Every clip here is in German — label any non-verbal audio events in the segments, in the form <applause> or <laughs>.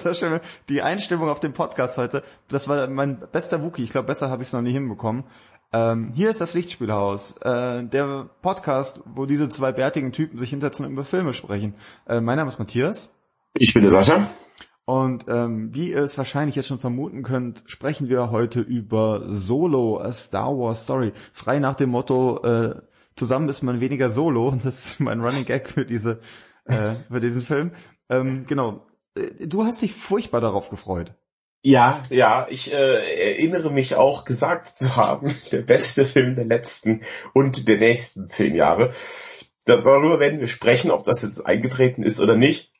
Das war schön. Die Einstimmung auf dem Podcast heute, das war mein bester Wookie. Ich glaube, besser habe ich es noch nie hinbekommen. Ähm, hier ist das Lichtspielhaus, äh, der Podcast, wo diese zwei bärtigen Typen sich hinsetzen und über Filme sprechen. Äh, mein Name ist Matthias. Ich bin der Sascha. Und ähm, wie ihr es wahrscheinlich jetzt schon vermuten könnt, sprechen wir heute über Solo, a Star Wars Story. Frei nach dem Motto, äh, zusammen ist man weniger Solo. <laughs> Das ist mein Running Gag für diese, äh, für diesen Film. Ähm, genau. Äh, du hast dich furchtbar darauf gefreut. Ja, ja, ich äh, erinnere mich auch gesagt zu haben, <laughs> der beste Film der letzten und der nächsten zehn Jahre. Darüber werden wir sprechen, ob das jetzt eingetreten ist oder nicht.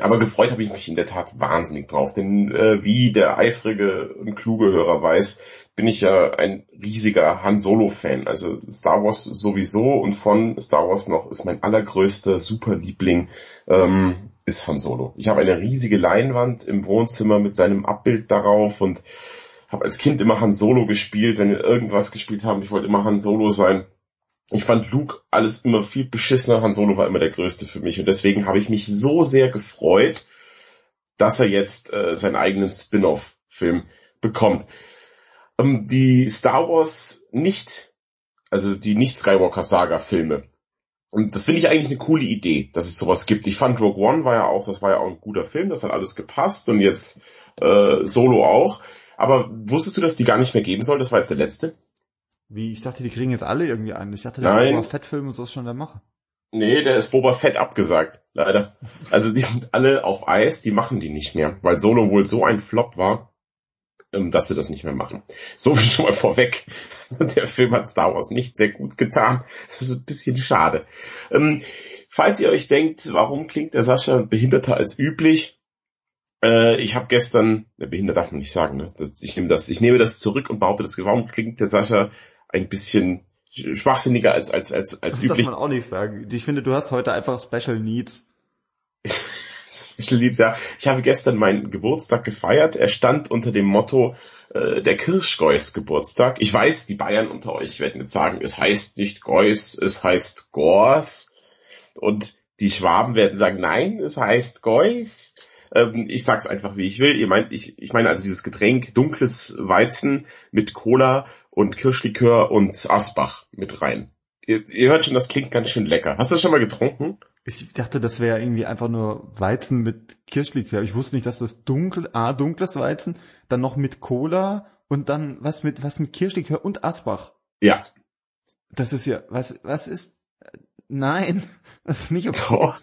Aber gefreut habe ich mich in der Tat wahnsinnig drauf, denn äh, wie der eifrige und kluge Hörer weiß, bin ich ja ein riesiger Han Solo-Fan. Also Star Wars sowieso und von Star Wars noch ist mein allergrößter Superliebling ähm, ist Han Solo. Ich habe eine riesige Leinwand im Wohnzimmer mit seinem Abbild darauf und habe als Kind immer Han Solo gespielt, wenn wir irgendwas gespielt haben. Ich wollte immer Han Solo sein ich fand Luke alles immer viel beschissener. Han Solo war immer der Größte für mich. Und deswegen habe ich mich so sehr gefreut, dass er jetzt äh, seinen eigenen Spin-off-Film bekommt. Ähm, die Star Wars nicht, also die nicht Skywalker-Saga-Filme. Und das finde ich eigentlich eine coole Idee, dass es sowas gibt. Ich fand Rogue One war ja auch, das war ja auch ein guter Film, das hat alles gepasst und jetzt äh, Solo auch. Aber wusstest du, dass die gar nicht mehr geben soll? Das war jetzt der letzte. Wie, ich dachte, die kriegen jetzt alle irgendwie einen. Ich dachte, der Nein. Boba Fett-Film und so ist schon der Macher. Nee, der ist Boba Fett abgesagt, leider. Also die sind alle auf Eis, die machen die nicht mehr, weil Solo wohl so ein Flop war, dass sie das nicht mehr machen. So viel schon mal vorweg. <laughs> Also der Film hat Star Wars nicht sehr gut getan. Das ist ein bisschen schade. Ähm, falls ihr euch denkt, warum klingt der Sascha behinderter als üblich, äh, ich habe gestern, der Behinder darf man nicht sagen, ne? ich nehme das, ich nehme das zurück und behaupte das, warum klingt der Sascha ein bisschen schwachsinniger als als als als das üblich. Das darf man auch nicht sagen. Ich finde, du hast heute einfach Special Needs. Special Needs, ja. Ich habe gestern meinen Geburtstag gefeiert. Er stand unter dem Motto äh, der Kirschgeuß Geburtstag. Ich weiß, die Bayern unter euch werden jetzt sagen, es heißt nicht Geuß, es heißt Gors. Und die Schwaben werden sagen, nein, es heißt Geuß. Ähm, ich sag's einfach, wie ich will. Ihr meint, ich, ich meine also dieses Getränk, dunkles Weizen mit Cola und Kirschlikör und Asbach mit rein. Ihr, ihr hört schon, das klingt ganz schön lecker. Hast du das schon mal getrunken? Ich dachte, das wäre irgendwie einfach nur Weizen mit Kirschlikör. Ich wusste nicht, dass das dunkel, ah, dunkles Weizen, dann noch mit Cola und dann was mit, was mit Kirschlikör und Asbach. Ja. Das ist ja, was, was ist, nein, <laughs> das ist nicht okay. Doch.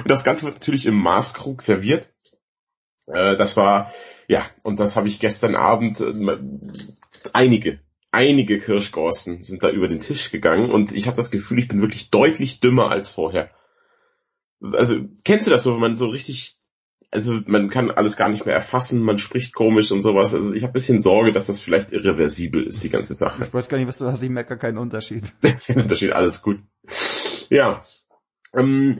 Und das Ganze wird natürlich im Maßkrug serviert. Äh, das war, ja, und das habe ich gestern Abend, äh, einige, einige Kirschgorsten sind da über den Tisch gegangen und ich habe das Gefühl, ich bin wirklich deutlich dümmer als vorher. Also, kennst du das so, wenn man so richtig, also man kann alles gar nicht mehr erfassen, man spricht komisch und sowas. Also ich habe bisschen Sorge, dass das vielleicht irreversibel ist, die ganze Sache. Ich weiß gar nicht, was du hast, ich merke keinen Unterschied. <laughs> Kein Unterschied, alles gut. Ja. Ähm,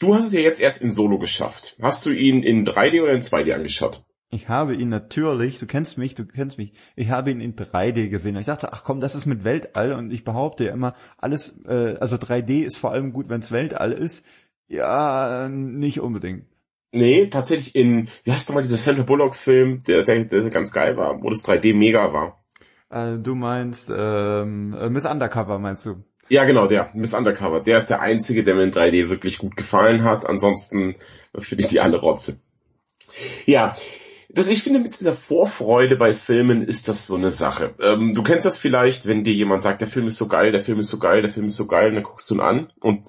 Du hast es ja jetzt erst in Solo geschafft. Hast du ihn in 3D oder in 2D angeschaut? Ich habe ihn natürlich, du kennst mich, du kennst mich, ich habe ihn in 3D gesehen. Ich dachte, ach komm, das ist mit Weltall und ich behaupte ja immer, alles, äh, also 3D ist vor allem gut, wenn es Weltall ist. Ja, nicht unbedingt. Nee, tatsächlich in, wie heißt nochmal dieser Sandra Bullock Film, der, der, der ganz geil war, wo das 3D mega war. Äh, du meinst ähm, äh, Miss Undercover, meinst du? Ja, genau, der, Miss Undercover. Der ist der einzige, der mir in 3D wirklich gut gefallen hat. Ansonsten finde ich die alle Rotze. Ja, das, ich finde, mit dieser Vorfreude bei Filmen ist das so eine Sache. Ähm, du kennst das vielleicht, wenn dir jemand sagt, der Film ist so geil, der Film ist so geil, der Film ist so geil, und dann guckst du ihn an und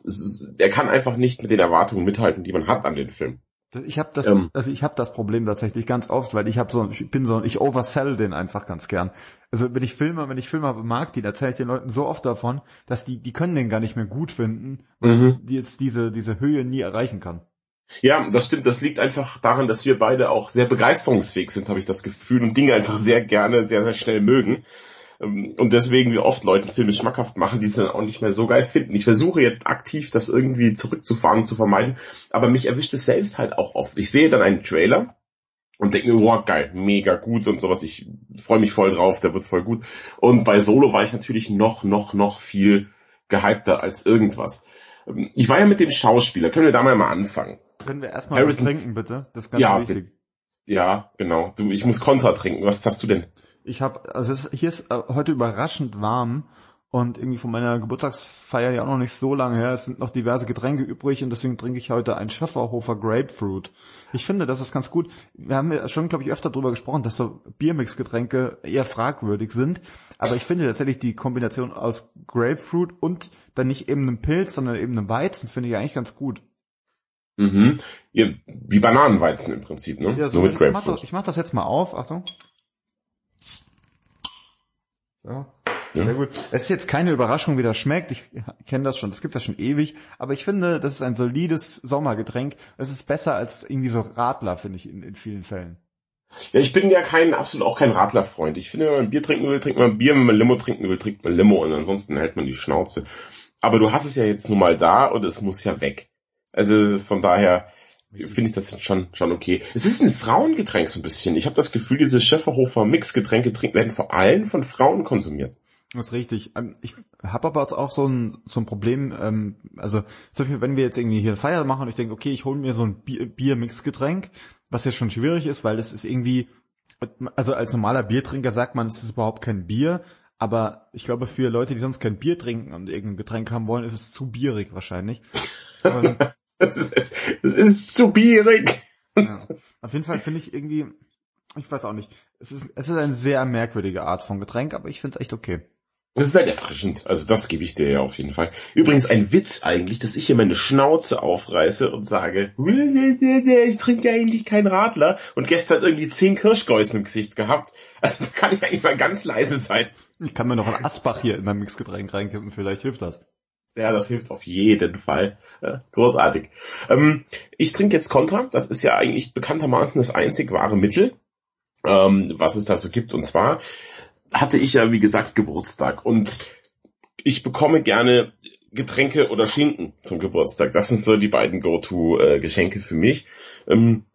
er kann einfach nicht mit den Erwartungen mithalten, die man hat an den Film. Ich habe das, ähm, also ich habe das Problem tatsächlich ganz oft, weil ich habe so, ich bin so, ich oversell den einfach ganz gern. Also wenn ich Filme, wenn ich Filme mag, die erzähle ich den Leuten so oft davon, dass die, die können den gar nicht mehr gut finden, weil mhm. die jetzt diese diese Höhe nie erreichen kann. Ja, das stimmt. Das liegt einfach daran, dass wir beide auch sehr begeisterungsfähig sind, habe ich das Gefühl, und Dinge einfach sehr gerne, sehr sehr schnell mögen. Ähm, und deswegen wir oft Leuten Filme schmackhaft machen, die sie dann auch nicht mehr so geil finden. Ich versuche jetzt aktiv das irgendwie zurückzufahren zu vermeiden, aber mich erwischt es selbst halt auch oft. Ich sehe dann einen Trailer und denke mir, wow, geil, mega gut und sowas. Ich freue mich voll drauf, der wird voll gut. Und bei Solo war ich natürlich noch, noch, noch viel gehypter als irgendwas. Ähm, ich war ja mit dem Schauspieler. Können wir da mal anfangen? Können wir erstmal was Harrison- trinken, bitte? Das ist ganz Ja, wichtig. Ja, genau. Du, ich muss Kontra trinken. Was hast du denn? Ich habe, also ist, hier ist äh, heute überraschend warm und irgendwie von meiner Geburtstagsfeier ja auch noch nicht so lange her. Es sind noch diverse Getränke übrig und deswegen trinke ich heute ein Schöfferhofer Grapefruit. Ich finde, das ist ganz gut. Wir haben ja schon, glaube ich, öfter darüber gesprochen, dass so Biermix-Getränke eher fragwürdig sind. Aber ich finde tatsächlich die Kombination aus Grapefruit und dann nicht eben einem Pilz, sondern eben einem Weizen, finde ich eigentlich ganz gut. Mhm. Wie Bananenweizen im Prinzip, ne? Ja, so, Nur mit ich, mach Grapefruit. das, ich mach das jetzt mal auf. Achtung. Ja. Ja. Sehr gut. Es ist jetzt keine Überraschung, wie das schmeckt. Ich kenne das schon. Das gibt das schon ewig. Aber ich finde, das ist ein solides Sommergetränk. Es ist besser als irgendwie so Radler, finde ich, in, in vielen Fällen. Ja, ich bin ja kein, absolut auch kein Radlerfreund. Ich finde, wenn man Bier trinken will, trinkt man Bier. Wenn man Limo trinken will, trinkt man Limo. Und ansonsten hält man die Schnauze. Aber du hast es ja jetzt nun mal da und es muss ja weg. Also von daher finde ich das schon, schon okay. Es ist ein Frauengetränk so ein bisschen. Ich habe das Gefühl, diese Schöfferhofer Mixgetränke trinken werden vor allem von Frauen konsumiert. Das ist richtig. Ähm, Ich habe aber auch so ein, so ein Problem, ähm, also zum Beispiel, wenn wir jetzt irgendwie hier eine Feier machen und ich denke, okay, ich hole mir so ein Bier- Bier-Mix-Getränk, was ja schon schwierig ist, weil es ist irgendwie, also als normaler Biertrinker sagt man, es ist überhaupt kein Bier, aber ich glaube, für Leute, die sonst kein Bier trinken und irgendein Getränk haben wollen, ist es zu bierig wahrscheinlich. Und, <laughs> <laughs> Das ist, es ist zu bierig. ja. Auf jeden Fall finde ich irgendwie, ich weiß auch nicht, es ist, es ist eine sehr merkwürdige Art von Getränk, aber ich finde es echt okay. Das ist halt erfrischend. Also das gebe ich dir ja auf jeden Fall. Übrigens ein Witz eigentlich, dass ich hier meine Schnauze aufreiße und sage, <laughs> ich trinke eigentlich keinen Radler und gestern irgendwie zehn Kirschgäusen im Gesicht gehabt. Also kann ich eigentlich mal ganz leise sein. Ich kann mir noch ein Asbach hier in mein Mixgetränk reinkippen, vielleicht hilft das. Ja, das hilft auf jeden Fall. Großartig. Ähm, ich trinke jetzt Contra. Das ist ja eigentlich bekanntermaßen das einzig wahre Mittel, ähm, was es da so gibt. Und zwar hatte ich ja, wie gesagt, Geburtstag. Und ich bekomme gerne Getränke oder Schinken zum Geburtstag. Das sind so die beiden Go-To-Geschenke für mich. Ähm,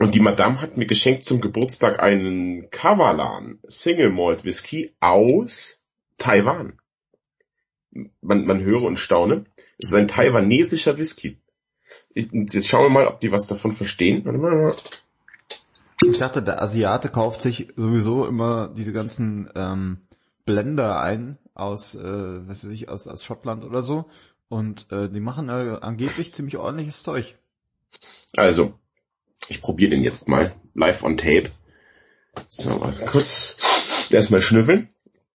und die Madame hat mir geschenkt zum Geburtstag einen Kavalan Single Malt Whisky aus Taiwan man, man höre und staune. Es ist ein taiwanesischer Whisky. Ich, jetzt schauen wir mal, ob die was davon verstehen. Warte mal. Ich dachte, der Asiate kauft sich sowieso immer diese ganzen ähm, Blender ein aus, äh, weiß ich, aus, aus Schottland oder so. Und äh, die machen äh, angeblich ziemlich ordentliches Zeug. Also, ich probiere den jetzt mal. Live on tape. So, was kurz. Erstmal schnüffeln.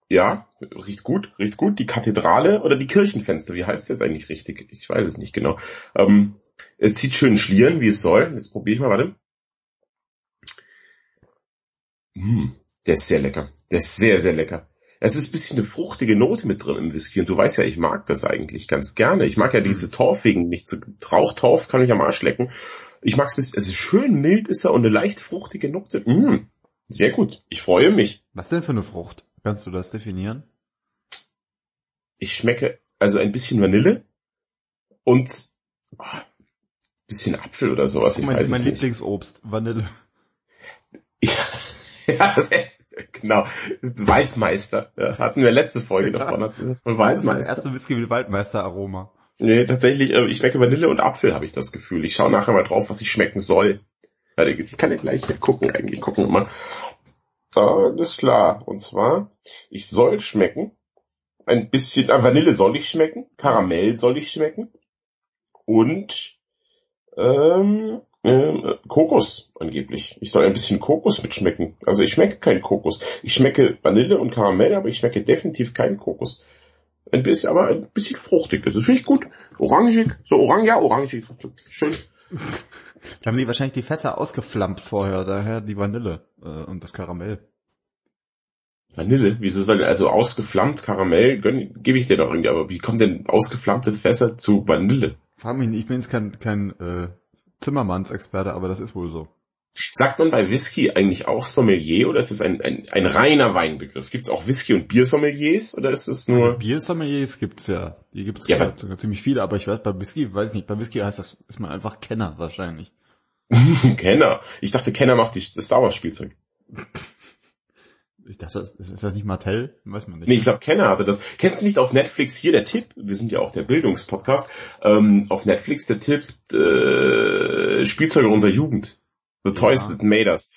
Ja, riecht gut, riecht gut. Die Kathedrale oder die Kirchenfenster, wie heißt das eigentlich richtig? Ich weiß es nicht genau. Ähm, es zieht schön Schlieren, wie es soll. Jetzt probiere ich mal, warte. Hm, der ist sehr lecker. Der ist sehr, sehr lecker. Es ist ein bisschen eine fruchtige Note mit drin im Whisky und du weißt ja, ich mag das eigentlich ganz gerne. Ich mag ja diese Torfigen nicht so. Rauchtorf kann mich am Arsch lecken. Ich mag es bisschen, es ist schön mild ist er und eine leicht fruchtige Note. Mm, sehr gut. Ich freue mich. Was denn für eine Frucht? Kannst du das definieren? Ich schmecke also ein bisschen Vanille und oh, bisschen Apfel oder sowas. Ich mein weiß mein. Lieblingsobst, Vanille. Ja, <laughs> ja das ist, genau. Waldmeister. Ja, hatten wir letzte Folge davon. Hatten wir von Das Waldmeister. erste Whisky mit Waldmeister-Aroma. Nee, tatsächlich, äh, ich schmecke Vanille und Apfel, habe ich das Gefühl. Ich schaue nachher mal drauf, was ich schmecken soll. Ich kann ja gleich gucken, eigentlich gucken wir mal. Alles klar. Und zwar, ich soll schmecken. Ein bisschen, äh, Vanille soll ich schmecken. Karamell soll ich schmecken. Und ähm, ähm, Kokos angeblich. Ich soll ein bisschen Kokos mitschmecken. Also ich schmecke keinen Kokos. Ich schmecke Vanille und Karamell, aber ich schmecke definitiv keinen Kokos. Ein bisschen, aber ein bisschen fruchtig. Das finde ich gut. Orangig. So orange, ja, orangig. Schön. Da haben die wahrscheinlich die Fässer ausgeflammt vorher, daher die Vanille äh, und das Karamell. Vanille, wieso soll also ausgeflammt Karamell, gönn- gebe ich dir doch irgendwie, aber wie kommen denn ausgeflammte Fässer zu Vanille? Frag mich nicht, ich bin jetzt kein, kein äh, Zimmermannsexperte, aber das ist wohl so. Sagt man bei Whisky eigentlich auch Sommelier oder ist es ein, ein, ein reiner Weinbegriff? Gibt es auch Whisky- und Biersommeliers oder ist es nur... Also Biersommeliers gibt's ja. Die gibt's Ja, ja, ziemlich viele, aber ich weiß, bei Whisky, weiß ich nicht, bei Whisky heißt das, ist man einfach Kenner wahrscheinlich. <laughs> Kenner. Ich dachte, Kenner macht die, das Star Wars Spielzeug. Das ist, ist das nicht Mattel? Weiß man nicht. Nee, ich glaube, Kenner hatte das. Kennst du nicht auf Netflix hier der Tipp? Wir sind ja auch der Bildungspodcast. Ähm, auf Netflix der Tipp, äh, Spielzeuge unserer Jugend. The Toys ja. That Made Us.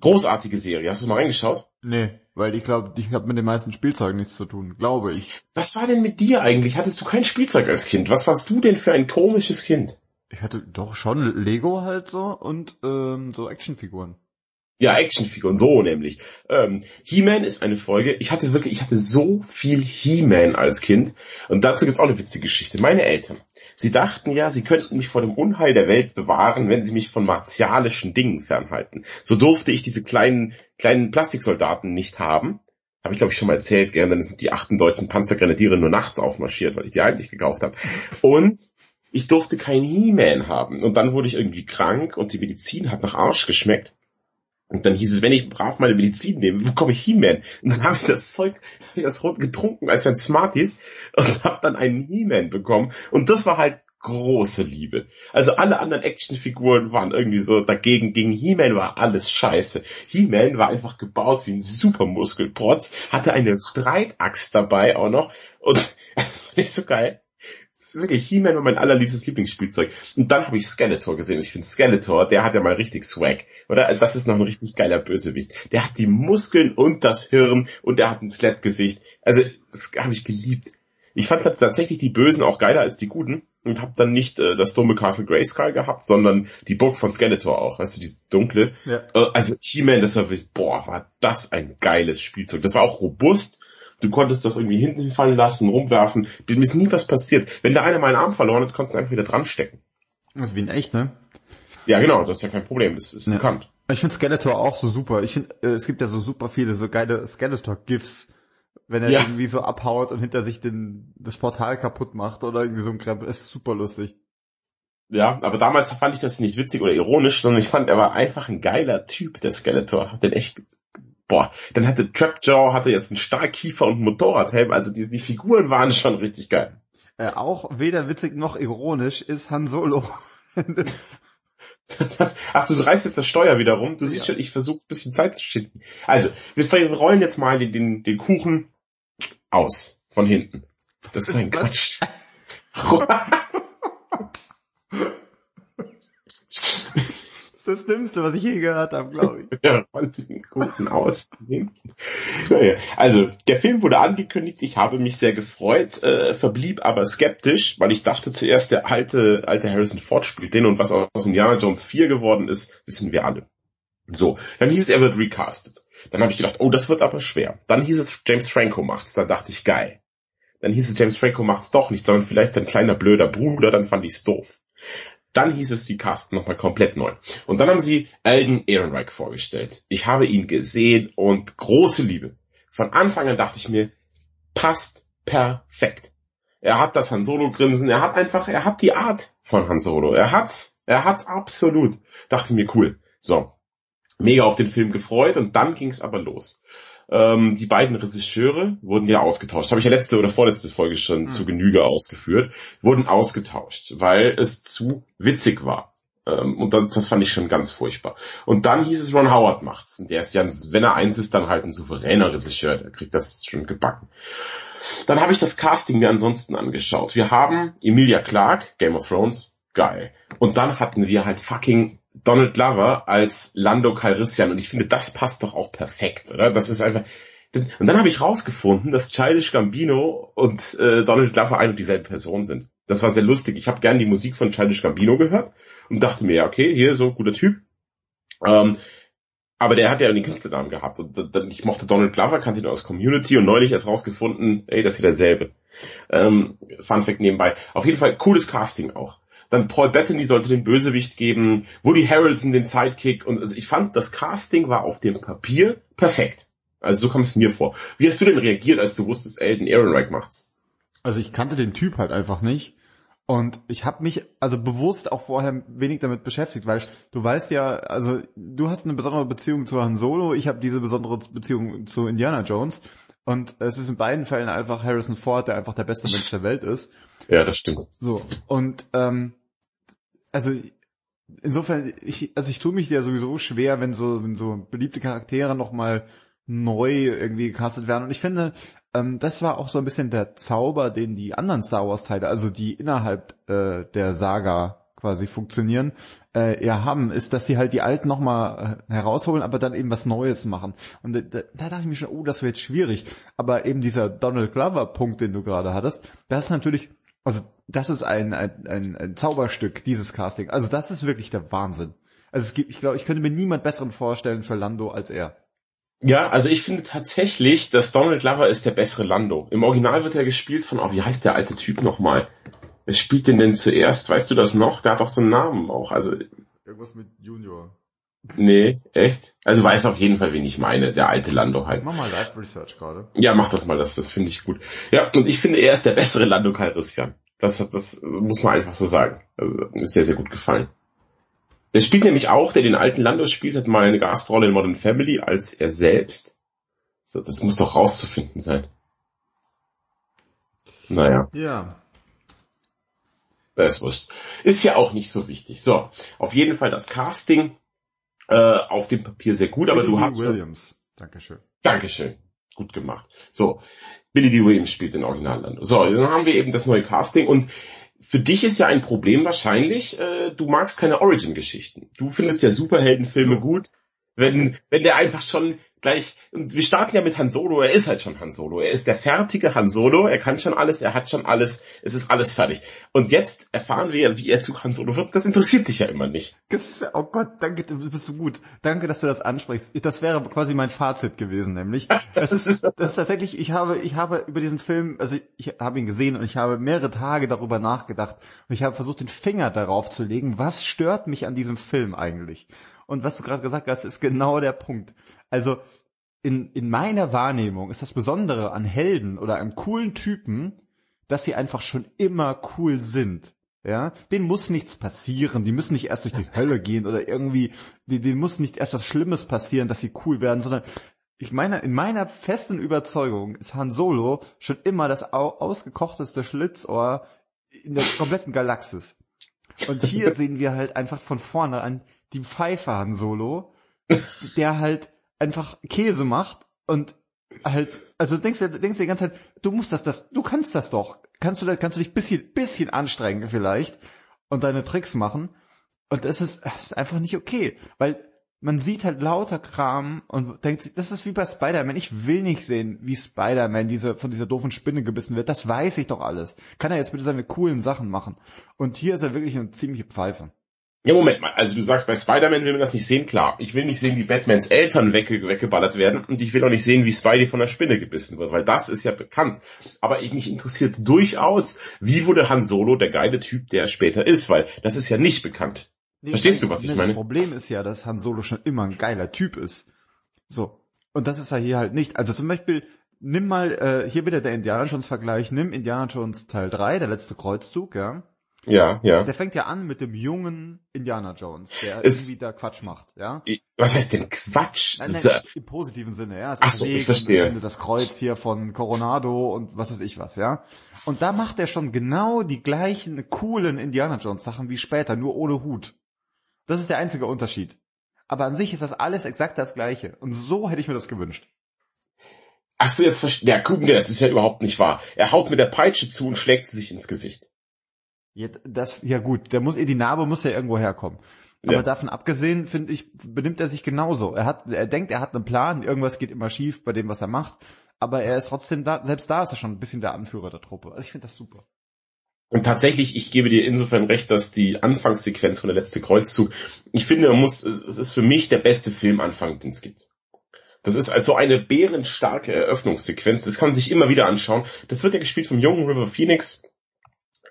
Großartige Serie. Hast du mal reingeschaut? Nee, weil ich glaube, ich habe mit den meisten Spielzeugen nichts zu tun, glaube ich. Was war denn mit dir eigentlich? Hattest du kein Spielzeug als Kind? Was warst du denn für ein komisches Kind? Ich hatte doch schon Lego halt so und ähm, so Actionfiguren. Ja, Actionfiguren, so nämlich. Ähm, He-Man ist eine Folge. Ich hatte wirklich, ich hatte so viel He-Man als Kind. Und dazu gibt's auch eine witzige Geschichte. Meine Eltern, sie dachten ja, sie könnten mich vor dem Unheil der Welt bewahren, wenn sie mich von martialischen Dingen fernhalten. So durfte ich diese kleinen, kleinen Plastiksoldaten nicht haben. Habe ich, glaube ich, schon mal erzählt, gern, dann sind die achten deutschen Panzergrenadiere nur nachts aufmarschiert, weil ich die eigentlich gekauft habe. Und ich durfte kein He-Man haben. Und dann wurde ich irgendwie krank und die Medizin hat nach Arsch geschmeckt. Und dann hieß es, wenn ich brav meine Medizin nehme, bekomme ich He-Man. Und dann habe ich das Zeug, hab ich das rot getrunken, als wären Smarties, und habe dann einen He-Man bekommen. Und das war halt große Liebe. Also alle anderen Actionfiguren waren irgendwie so dagegen. Gegen He-Man war alles scheiße. He-Man war einfach gebaut wie ein Supermuskelprotz, hatte eine Streitaxt dabei auch noch. Und <laughs> das fand ich so geil wirklich, He-Man war mein allerliebstes Lieblingsspielzeug. Und dann habe ich Skeletor gesehen. Ich finde Skeletor, der hat ja mal richtig Swag. Oder? Das ist noch ein richtig geiler Bösewicht. Der hat die Muskeln und das Hirn und der hat ein Slap-Gesicht. Also, das habe ich geliebt. Ich fand tatsächlich die Bösen auch geiler als die Guten und habe dann nicht äh, das dumme Castle Grayskull gehabt, sondern die Burg von Skeletor auch, weißt du, die dunkle. Ja. Äh, also He-Man, das war, boah, war das ein geiles Spielzeug. Das war auch robust, Du konntest das irgendwie hinten fallen lassen, rumwerfen. Dem ist nie was passiert. Wenn da einer mal einen Arm verloren hat, konntest du einfach wieder dran stecken. Das ist wie ein echt, ne? Ja, genau, das ist ja kein Problem, das ist ja. bekannt. Ich finde Skeletor auch so super. Ich finde, äh, es gibt ja so super viele so geile Skeletor-GIFs, wenn er ja. irgendwie so abhaut und hinter sich den, das Portal kaputt macht oder irgendwie so ein Krempel. Das ist super lustig. Ja, aber damals fand ich das nicht witzig oder ironisch, sondern ich fand, er war einfach ein geiler Typ, der Skeletor. Hat den echt boah, dann hatte Trapjaw hatte jetzt einen Stahlkiefer und einen Motorradhelm, also die, die Figuren waren schon richtig geil. Äh, auch weder witzig noch ironisch ist Han Solo. <laughs> Das, ach, du reißt jetzt das Steuer wieder rum. Du siehst ja. schon, ich versuche ein bisschen Zeit zu schinden. Also, wir rollen jetzt mal den, den, den Kuchen aus. Von hinten. Das ist ein Quatsch. <laughs> das Dümmste, was ich je gehört habe, glaube ich. Ja, guten aus. naja, also, der Film wurde angekündigt, ich habe mich sehr gefreut, äh, verblieb aber skeptisch, weil ich dachte zuerst, der alte, alte Harrison Ford spielt den und was aus Indiana Jones 4 geworden ist, wissen wir alle. So, dann hieß es, er wird recastet. Dann habe ich gedacht, oh, das wird aber schwer. Dann hieß es, James Franco macht's. Dann dachte ich, geil. Dann hieß es, James Franco macht's doch nicht, sondern vielleicht sein kleiner blöder Bruder, dann fand ich's doof. Dann hieß es, sie casten nochmal komplett neu. Und dann haben sie Alden Ehrenreich vorgestellt. Ich habe ihn gesehen und große Liebe. Von Anfang an dachte ich mir, passt perfekt. Er hat das Han Solo Grinsen, er hat einfach, er hat die Art von Han Solo. Er hat's, er hat's absolut. Dachte mir cool. So. Mega auf den Film gefreut und dann ging's aber los. Ähm, die beiden Regisseure wurden ja ausgetauscht. Habe ich ja letzte oder vorletzte Folge schon mhm. zu Genüge ausgeführt. Wurden ausgetauscht, weil es zu witzig war. Ähm, und das, das fand ich schon ganz furchtbar. Und dann hieß es, Ron Howard macht's. Und der ist ja, wenn er eins ist, dann halt ein souveräner Regisseur. Der kriegt das schon gebacken. Dann habe ich das Casting mir ansonsten angeschaut. Wir haben Emilia Clarke, Game of Thrones, geil. Und dann hatten wir halt fucking Donald Glover als Lando Calrissian und ich finde, das passt doch auch perfekt, oder? Das ist einfach. Und dann habe ich rausgefunden, dass Childish Gambino und äh, Donald Glover ein und dieselbe Person sind. Das war sehr lustig. Ich habe gern die Musik von Childish Gambino gehört und dachte mir, ja, okay, hier so guter Typ. Ähm, aber der hat ja den Künstlernamen gehabt und ich mochte Donald Glover, kannte ihn aus Community und neulich erst rausgefunden, ey, das ist derselbe. Ähm, Fun Fact nebenbei. Auf jeden Fall cooles Casting auch. Dann Paul Bettany sollte den Bösewicht geben, Woody Harrelson den Sidekick und also ich fand, das Casting war auf dem Papier perfekt. Also so kam es mir vor. Wie hast du denn reagiert, als du wusstest, Elden Ehrenreich macht's? Also ich kannte den Typ halt einfach nicht. Und ich habe mich also bewusst auch vorher wenig damit beschäftigt, weil du weißt ja, also du hast eine besondere Beziehung zu Han Solo, ich habe diese besondere Beziehung zu Indiana Jones. Und es ist in beiden Fällen einfach Harrison Ford, der einfach der beste Mensch der Welt ist. Ja, das stimmt. So, und ähm, also insofern, ich, also ich tue mich ja sowieso schwer, wenn so, wenn so beliebte Charaktere nochmal neu irgendwie gecastet werden. Und ich finde, ähm, das war auch so ein bisschen der Zauber, den die anderen Star Wars Teile, also die innerhalb äh, der Saga quasi funktionieren, äh, ja haben, ist, dass sie halt die alten nochmal äh, herausholen, aber dann eben was Neues machen. Und da, da dachte ich mir schon, oh, das wird schwierig. Aber eben dieser Donald Glover-Punkt, den du gerade hattest, das ist natürlich, also das ist ein, ein, ein, ein Zauberstück, dieses Casting. Also das ist wirklich der Wahnsinn. Also es gibt, ich glaube, ich könnte mir niemand besseren vorstellen für Lando als er. Ja, also ich finde tatsächlich, dass Donald Glover ist der bessere Lando. Im Original wird er gespielt von, oh, wie heißt der alte Typ nochmal? Wer spielt den denn zuerst? Weißt du das noch? Der hat doch so einen Namen auch. Also irgendwas mit Junior. Nee, echt? Also weiß auf jeden Fall, wen ich meine. Der alte Lando halt. Mach mal Live Research gerade. Ja, mach das mal, das, das finde ich gut. Ja, und ich finde, er ist der bessere Lando Calrissian. Das, das muss man einfach so sagen. Also, mir ist sehr, sehr gut gefallen. Der spielt nämlich auch, der den alten Lando spielt, hat mal eine Gastrolle in Modern Family als er selbst. So, das muss doch rauszufinden sein. Naja. Ja. Das ist wurscht. Ist ja auch nicht so wichtig. So, auf jeden Fall das Casting äh, auf dem Papier sehr gut, aber Billy du hast... Williams. Dankeschön. Dankeschön. Gut gemacht. So, Billy D. Williams spielt den Original Lando. So, dann haben wir eben das neue Casting und für dich ist ja ein Problem wahrscheinlich, äh, du magst keine Origin-Geschichten. Du findest ja Superheldenfilme So. gut, wenn, wenn der einfach schon gleich, und wir starten ja mit Han Solo, er ist halt schon Han Solo. Er ist der fertige Han Solo, er kann schon alles, er hat schon alles, es ist alles fertig. Und jetzt erfahren wir, wie er zu Han Solo wird, das interessiert dich ja immer nicht. Ist, oh Gott, danke, du bist so gut. Danke, dass du das ansprichst. Das wäre quasi mein Fazit gewesen, nämlich. Das ist, <laughs> das ist tatsächlich, ich habe, ich habe über diesen Film, also ich habe ihn gesehen und ich habe mehrere Tage darüber nachgedacht und ich habe versucht, den Finger darauf zu legen, was stört mich an diesem Film eigentlich? Und was du gerade gesagt hast, ist genau der Punkt. Also, in, in meiner Wahrnehmung ist das Besondere an Helden oder an coolen Typen, dass sie einfach schon immer cool sind. Ja, denen muss nichts passieren, die müssen nicht erst durch die <laughs> Hölle gehen oder irgendwie, denen muss nicht erst was Schlimmes passieren, dass sie cool werden, sondern ich meine, in meiner festen Überzeugung ist Han Solo schon immer das au ausgekochteste Schlitzohr in der kompletten Galaxis. Und hier <laughs> sehen wir halt einfach von vorne an die Pfeife Han Solo, der halt einfach Käse macht und halt, also du denkst du denkst dir die ganze Zeit, du musst das, das, du kannst das doch. Kannst du, kannst du dich bisschen, bisschen anstrengen vielleicht und deine Tricks machen. Und das ist, das ist einfach nicht okay, weil man sieht halt lauter Kram und denkt das ist wie bei Spider-Man. Ich will nicht sehen, wie Spider-Man diese, von dieser doofen Spinne gebissen wird. Das weiß ich doch alles. Kann er jetzt bitte seine coolen Sachen machen. Und hier ist er wirklich eine ziemliche Pfeife. Ja, Moment mal. Also du sagst, bei Spider-Man will man das nicht sehen, klar. Ich will nicht sehen, wie Batmans Eltern wegge weggeballert werden und ich will auch nicht sehen, wie Spidey von der Spinne gebissen wird, weil das ist ja bekannt. Aber ich mich interessiert durchaus, wie wurde Han Solo der geile Typ, der er später ist, weil das ist ja nicht bekannt. Verstehst du, was ich Nee, meine? Das Problem ist ja, dass Han Solo schon immer ein geiler Typ ist. So. Und das ist er hier halt nicht. Also zum Beispiel, nimm mal, äh, hier wieder der Indiana Jones Vergleich, nimm Indiana Jones Teil 3, der letzte Kreuzzug, ja. Ja, ja. Der fängt ja an mit dem jungen Indiana Jones, der Es- irgendwie da Quatsch macht, ja. Was heißt denn Quatsch? Nein, nein, im positiven Sinne, ja. Also Ach so, ich verstehe. das Kreuz hier von Coronado und was weiß ich was, ja. Und da macht er schon genau die gleichen coolen Indiana Jones Sachen wie später, nur ohne Hut. Das ist der einzige Unterschied. Aber an sich ist das alles exakt das gleiche. Und so hätte ich mir das gewünscht. Ach so, jetzt verstehe. Ja, guck, das ist ja überhaupt nicht wahr. Er haut mit der Peitsche zu und schlägt sie sich ins Gesicht. Ja, das, ja gut, der muss, die Narbe muss ja irgendwo herkommen. Aber Ja. davon abgesehen, finde ich, benimmt er sich genauso. Er hat, er denkt, er hat einen Plan, irgendwas geht immer schief bei dem, was er macht. Aber er ist trotzdem da, selbst da ist er schon ein bisschen der Anführer der Truppe. Also ich finde das super. Und tatsächlich, ich gebe dir insofern recht, dass die Anfangssequenz von der letzte Kreuzzug, ich finde, man muss, es ist für mich der beste Filmanfang, den es gibt. Das ist also eine bärenstarke Eröffnungssequenz, das kann man sich immer wieder anschauen. Das wird ja gespielt vom jungen River Phoenix.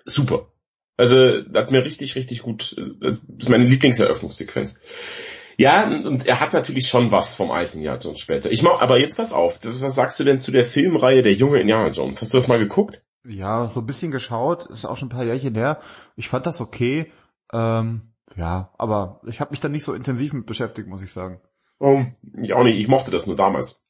Super. Also, hat mir richtig, richtig gut, das ist meine Lieblingseröffnungssequenz. Ja, und er hat natürlich schon was vom alten Jahr Jones später. Ich mach, aber jetzt pass auf, was sagst du denn zu der Filmreihe Der junge Indiana Jones? Hast du das mal geguckt? Ja, so ein bisschen geschaut, ist auch schon ein paar Jährchen her. Ich fand das okay. Ähm, ja, aber ich habe mich da nicht so intensiv mit beschäftigt, muss ich sagen. Oh, ich auch nicht, ich mochte das nur damals.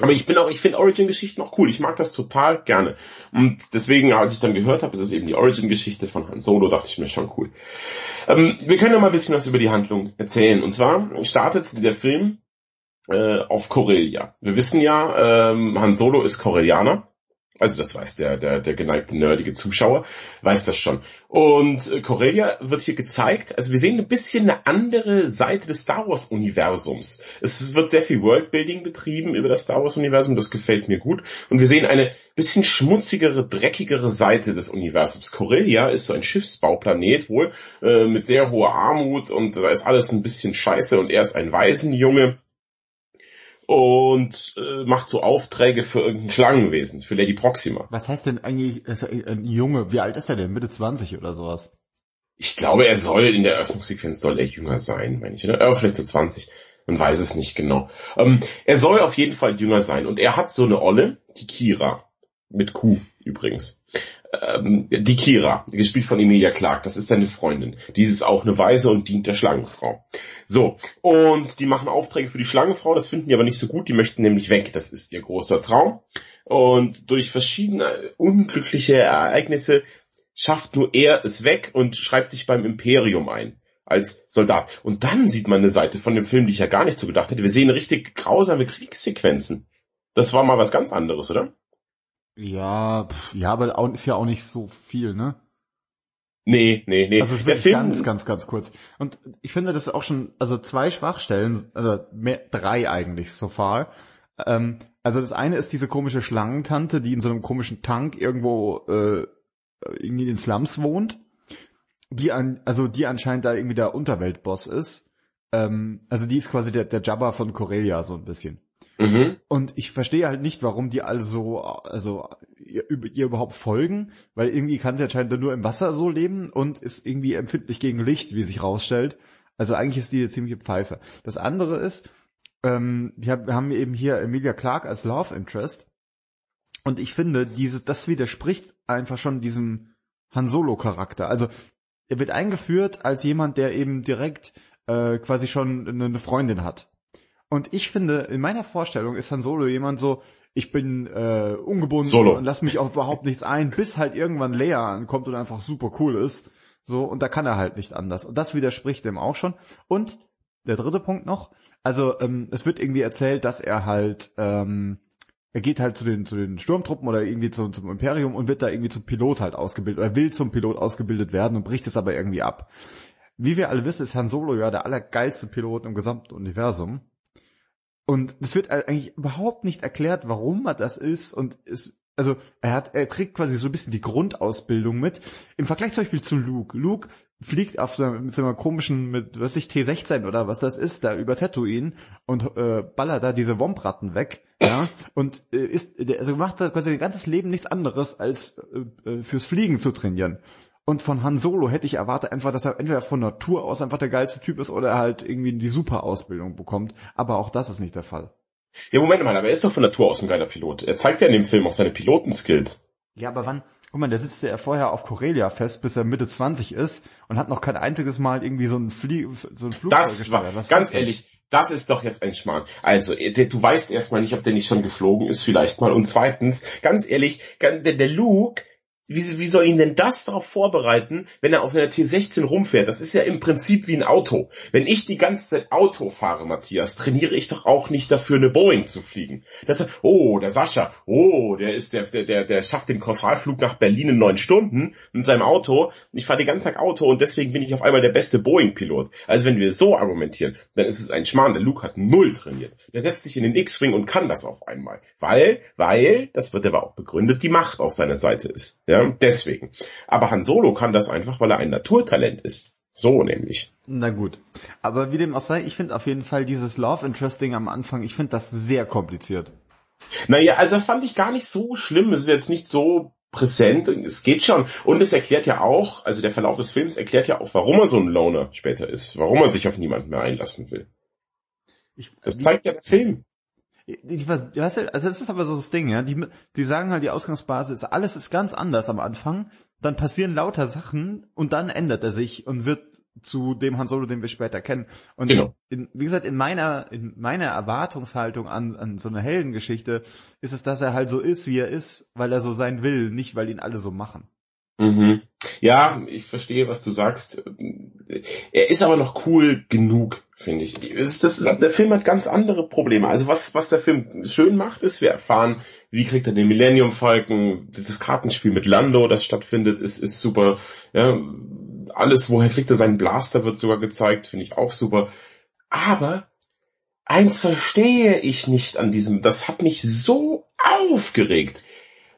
Aber ich bin auch, ich finde Origin-Geschichten auch cool. Ich mag das total gerne. Und deswegen, als ich dann gehört habe, es ist eben die Origin-Geschichte von Han Solo, dachte ich mir schon cool. Ähm, wir können ja mal ein bisschen was über die Handlung erzählen. Und zwar startet der Film äh, auf Corellia. Wir wissen ja, ähm, Han Solo ist Corellianer. Also das weiß der, der, der geneigte nerdige Zuschauer, weiß das schon. Und äh, Corellia wird hier gezeigt, also wir sehen ein bisschen eine andere Seite des Star Wars Universums. Es wird sehr viel Worldbuilding betrieben über das Star Wars Universum, das gefällt mir gut. Und wir sehen eine bisschen schmutzigere, dreckigere Seite des Universums. Corellia ist so ein Schiffsbauplanet wohl, äh, mit sehr hoher Armut und da ist alles ein bisschen scheiße und er ist ein Waisenjunge und äh, macht so Aufträge für irgendein Schlangenwesen, für Lady Proxima. Was heißt denn eigentlich, ist er ein Junge, wie alt ist er denn? Mitte 20 oder sowas? Ich glaube, er soll in der Eröffnungssequenz soll er jünger sein, meine ich. Ne? Äh, vielleicht so 20. Man weiß es nicht genau. Ähm, er soll auf jeden Fall jünger sein und er hat so eine Olle, die Kira. Mit Q übrigens ähm, die Kira, gespielt von Emilia Clark, das ist seine Freundin. Die ist auch eine Weise und dient der Schlangenfrau. So, und die machen Aufträge für die Schlangenfrau, das finden die aber nicht so gut, die möchten nämlich weg, das ist ihr großer Traum. Und durch verschiedene unglückliche Ereignisse schafft nur er es weg und schreibt sich beim Imperium ein als Soldat. Und dann sieht man eine Seite von dem Film, die ich ja gar nicht so gedacht hätte. Wir sehen richtig grausame Kriegssequenzen. Das war mal was ganz anderes, oder? Ja, pff, ja, aber auch, ist ja auch nicht so viel, ne? Nee, nee, nee. Also es wird ganz, ganz, ganz kurz. Und ich finde, das ist auch schon, also zwei Schwachstellen, oder mehr, drei eigentlich so far. Ähm, also das eine ist diese komische Schlangentante, die in so einem komischen Tank irgendwo äh, irgendwie in den Slums wohnt. Die an, also die anscheinend da irgendwie der Unterweltboss ist. Ähm, also die ist quasi der, der Jabba von Corellia so ein bisschen. Mhm. Und ich verstehe halt nicht, warum die alle so, also ihr, ihr überhaupt folgen, weil irgendwie kann sie anscheinend nur im Wasser so leben und ist irgendwie empfindlich gegen Licht, wie sich rausstellt. Also eigentlich ist die eine ziemliche Pfeife. Das andere ist, ähm, wir haben eben hier Emilia Clark als Love Interest und ich finde, dieses, das widerspricht einfach schon diesem Han Solo Charakter. Also er wird eingeführt als jemand, der eben direkt äh, quasi schon eine Freundin hat und ich finde, in meiner Vorstellung ist Han Solo jemand so, ich bin äh, ungebunden Solo. und lass mich auf überhaupt nichts ein, bis halt irgendwann Leia ankommt und einfach super cool ist. So, und da kann er halt nicht anders. Und das widerspricht dem auch schon. Und der dritte Punkt noch, also ähm, es wird irgendwie erzählt, dass er halt, ähm, er geht halt zu den, zu den Sturmtruppen oder irgendwie zu, zum Imperium und wird da irgendwie zum Pilot halt ausgebildet oder will zum Pilot ausgebildet werden und bricht es aber irgendwie ab. Wie wir alle wissen, ist Han Solo ja der allergeilste Pilot im gesamten Universum. Und es wird eigentlich überhaupt nicht erklärt, warum er das ist und es, also er hat, er kriegt quasi so ein bisschen die Grundausbildung mit. Im Vergleich zum Beispiel zu Luke. Luke fliegt auf so, mit so einer komischen, mit, was ich, T16 oder was das ist, da über Tatooine und äh, ballert da diese Wompratten weg, ja, und äh, ist, also macht da quasi sein ganzes Leben nichts anderes, als äh, äh fürs Fliegen zu trainieren. Und von Han Solo hätte ich erwartet einfach, dass er entweder von Natur aus einfach der geilste Typ ist oder er halt irgendwie die super Ausbildung bekommt. Aber auch das ist nicht der Fall. Ja, Moment mal, aber er ist doch von Natur aus ein geiler Pilot. Er zeigt ja in dem Film auch seine Pilotenskills. Ja, aber wann, guck mal, der sitzt ja vorher auf Corellia fest, bis er Mitte 20 ist und hat noch kein einziges Mal irgendwie so ein, Flie so ein Flugzeug Das war, Was ganz ehrlich, das ist doch jetzt ein Schmarrn. Also, du weißt erstmal nicht, ob der nicht schon geflogen ist, vielleicht mal. Und zweitens, ganz ehrlich, der, der Luke, wie, wie soll ihn denn das darauf vorbereiten, wenn er auf seiner T16 rumfährt? Das ist ja im Prinzip wie ein Auto. Wenn ich die ganze Zeit Auto fahre, Matthias, trainiere ich doch auch nicht dafür, eine Boeing zu fliegen. Das, oh, der Sascha, oh, der ist der, der, der, schafft den Kausalflug nach Berlin in neun Stunden mit seinem Auto. Ich fahre den ganzen Tag Auto und deswegen bin ich auf einmal der beste Boeing-Pilot. Also wenn wir so argumentieren, dann ist es ein Schmarrn. Der Luke hat null trainiert. Der setzt sich in den X-Wing und kann das auf einmal. Weil, weil, das wird aber auch begründet, die Macht auf seiner Seite ist. Ja? Ja, deswegen. Aber Han Solo kann das einfach, weil er ein Naturtalent ist. So nämlich. Na gut. Aber wie dem auch sei, ich finde auf jeden Fall dieses Love Interesting am Anfang, ich finde das sehr kompliziert. Naja, also das fand ich gar nicht so schlimm. Es ist jetzt nicht so präsent. Es geht schon. Und es erklärt ja auch, also der Verlauf des Films erklärt ja auch, warum er so ein Loner später ist. Warum er sich auf niemanden mehr einlassen will. Ich, das zeigt ja der Film. Ich weiß, weißt du, also das ist aber so das Ding, ja. Die, die sagen halt, die Ausgangsbasis, alles ist ganz anders am Anfang. Dann passieren lauter Sachen und dann ändert er sich und wird zu dem Han Solo, den wir später kennen. Und genau. in, wie gesagt, in meiner, in meiner Erwartungshaltung an, an so eine Heldengeschichte ist es, dass er halt so ist, wie er ist, weil er so sein will, nicht weil ihn alle so machen. Mhm. Ja, ich verstehe, was du sagst. Er ist aber noch cool genug finde ich. Das ist, der Film hat ganz andere Probleme. Also was, was der Film schön macht, ist, wir erfahren, wie kriegt er den Millennium Falcon, dieses Kartenspiel mit Lando, das stattfindet, ist, ist super. Ja, alles, woher kriegt er seinen Blaster, wird sogar gezeigt, finde ich auch super. Aber eins verstehe ich nicht an diesem, das hat mich so aufgeregt.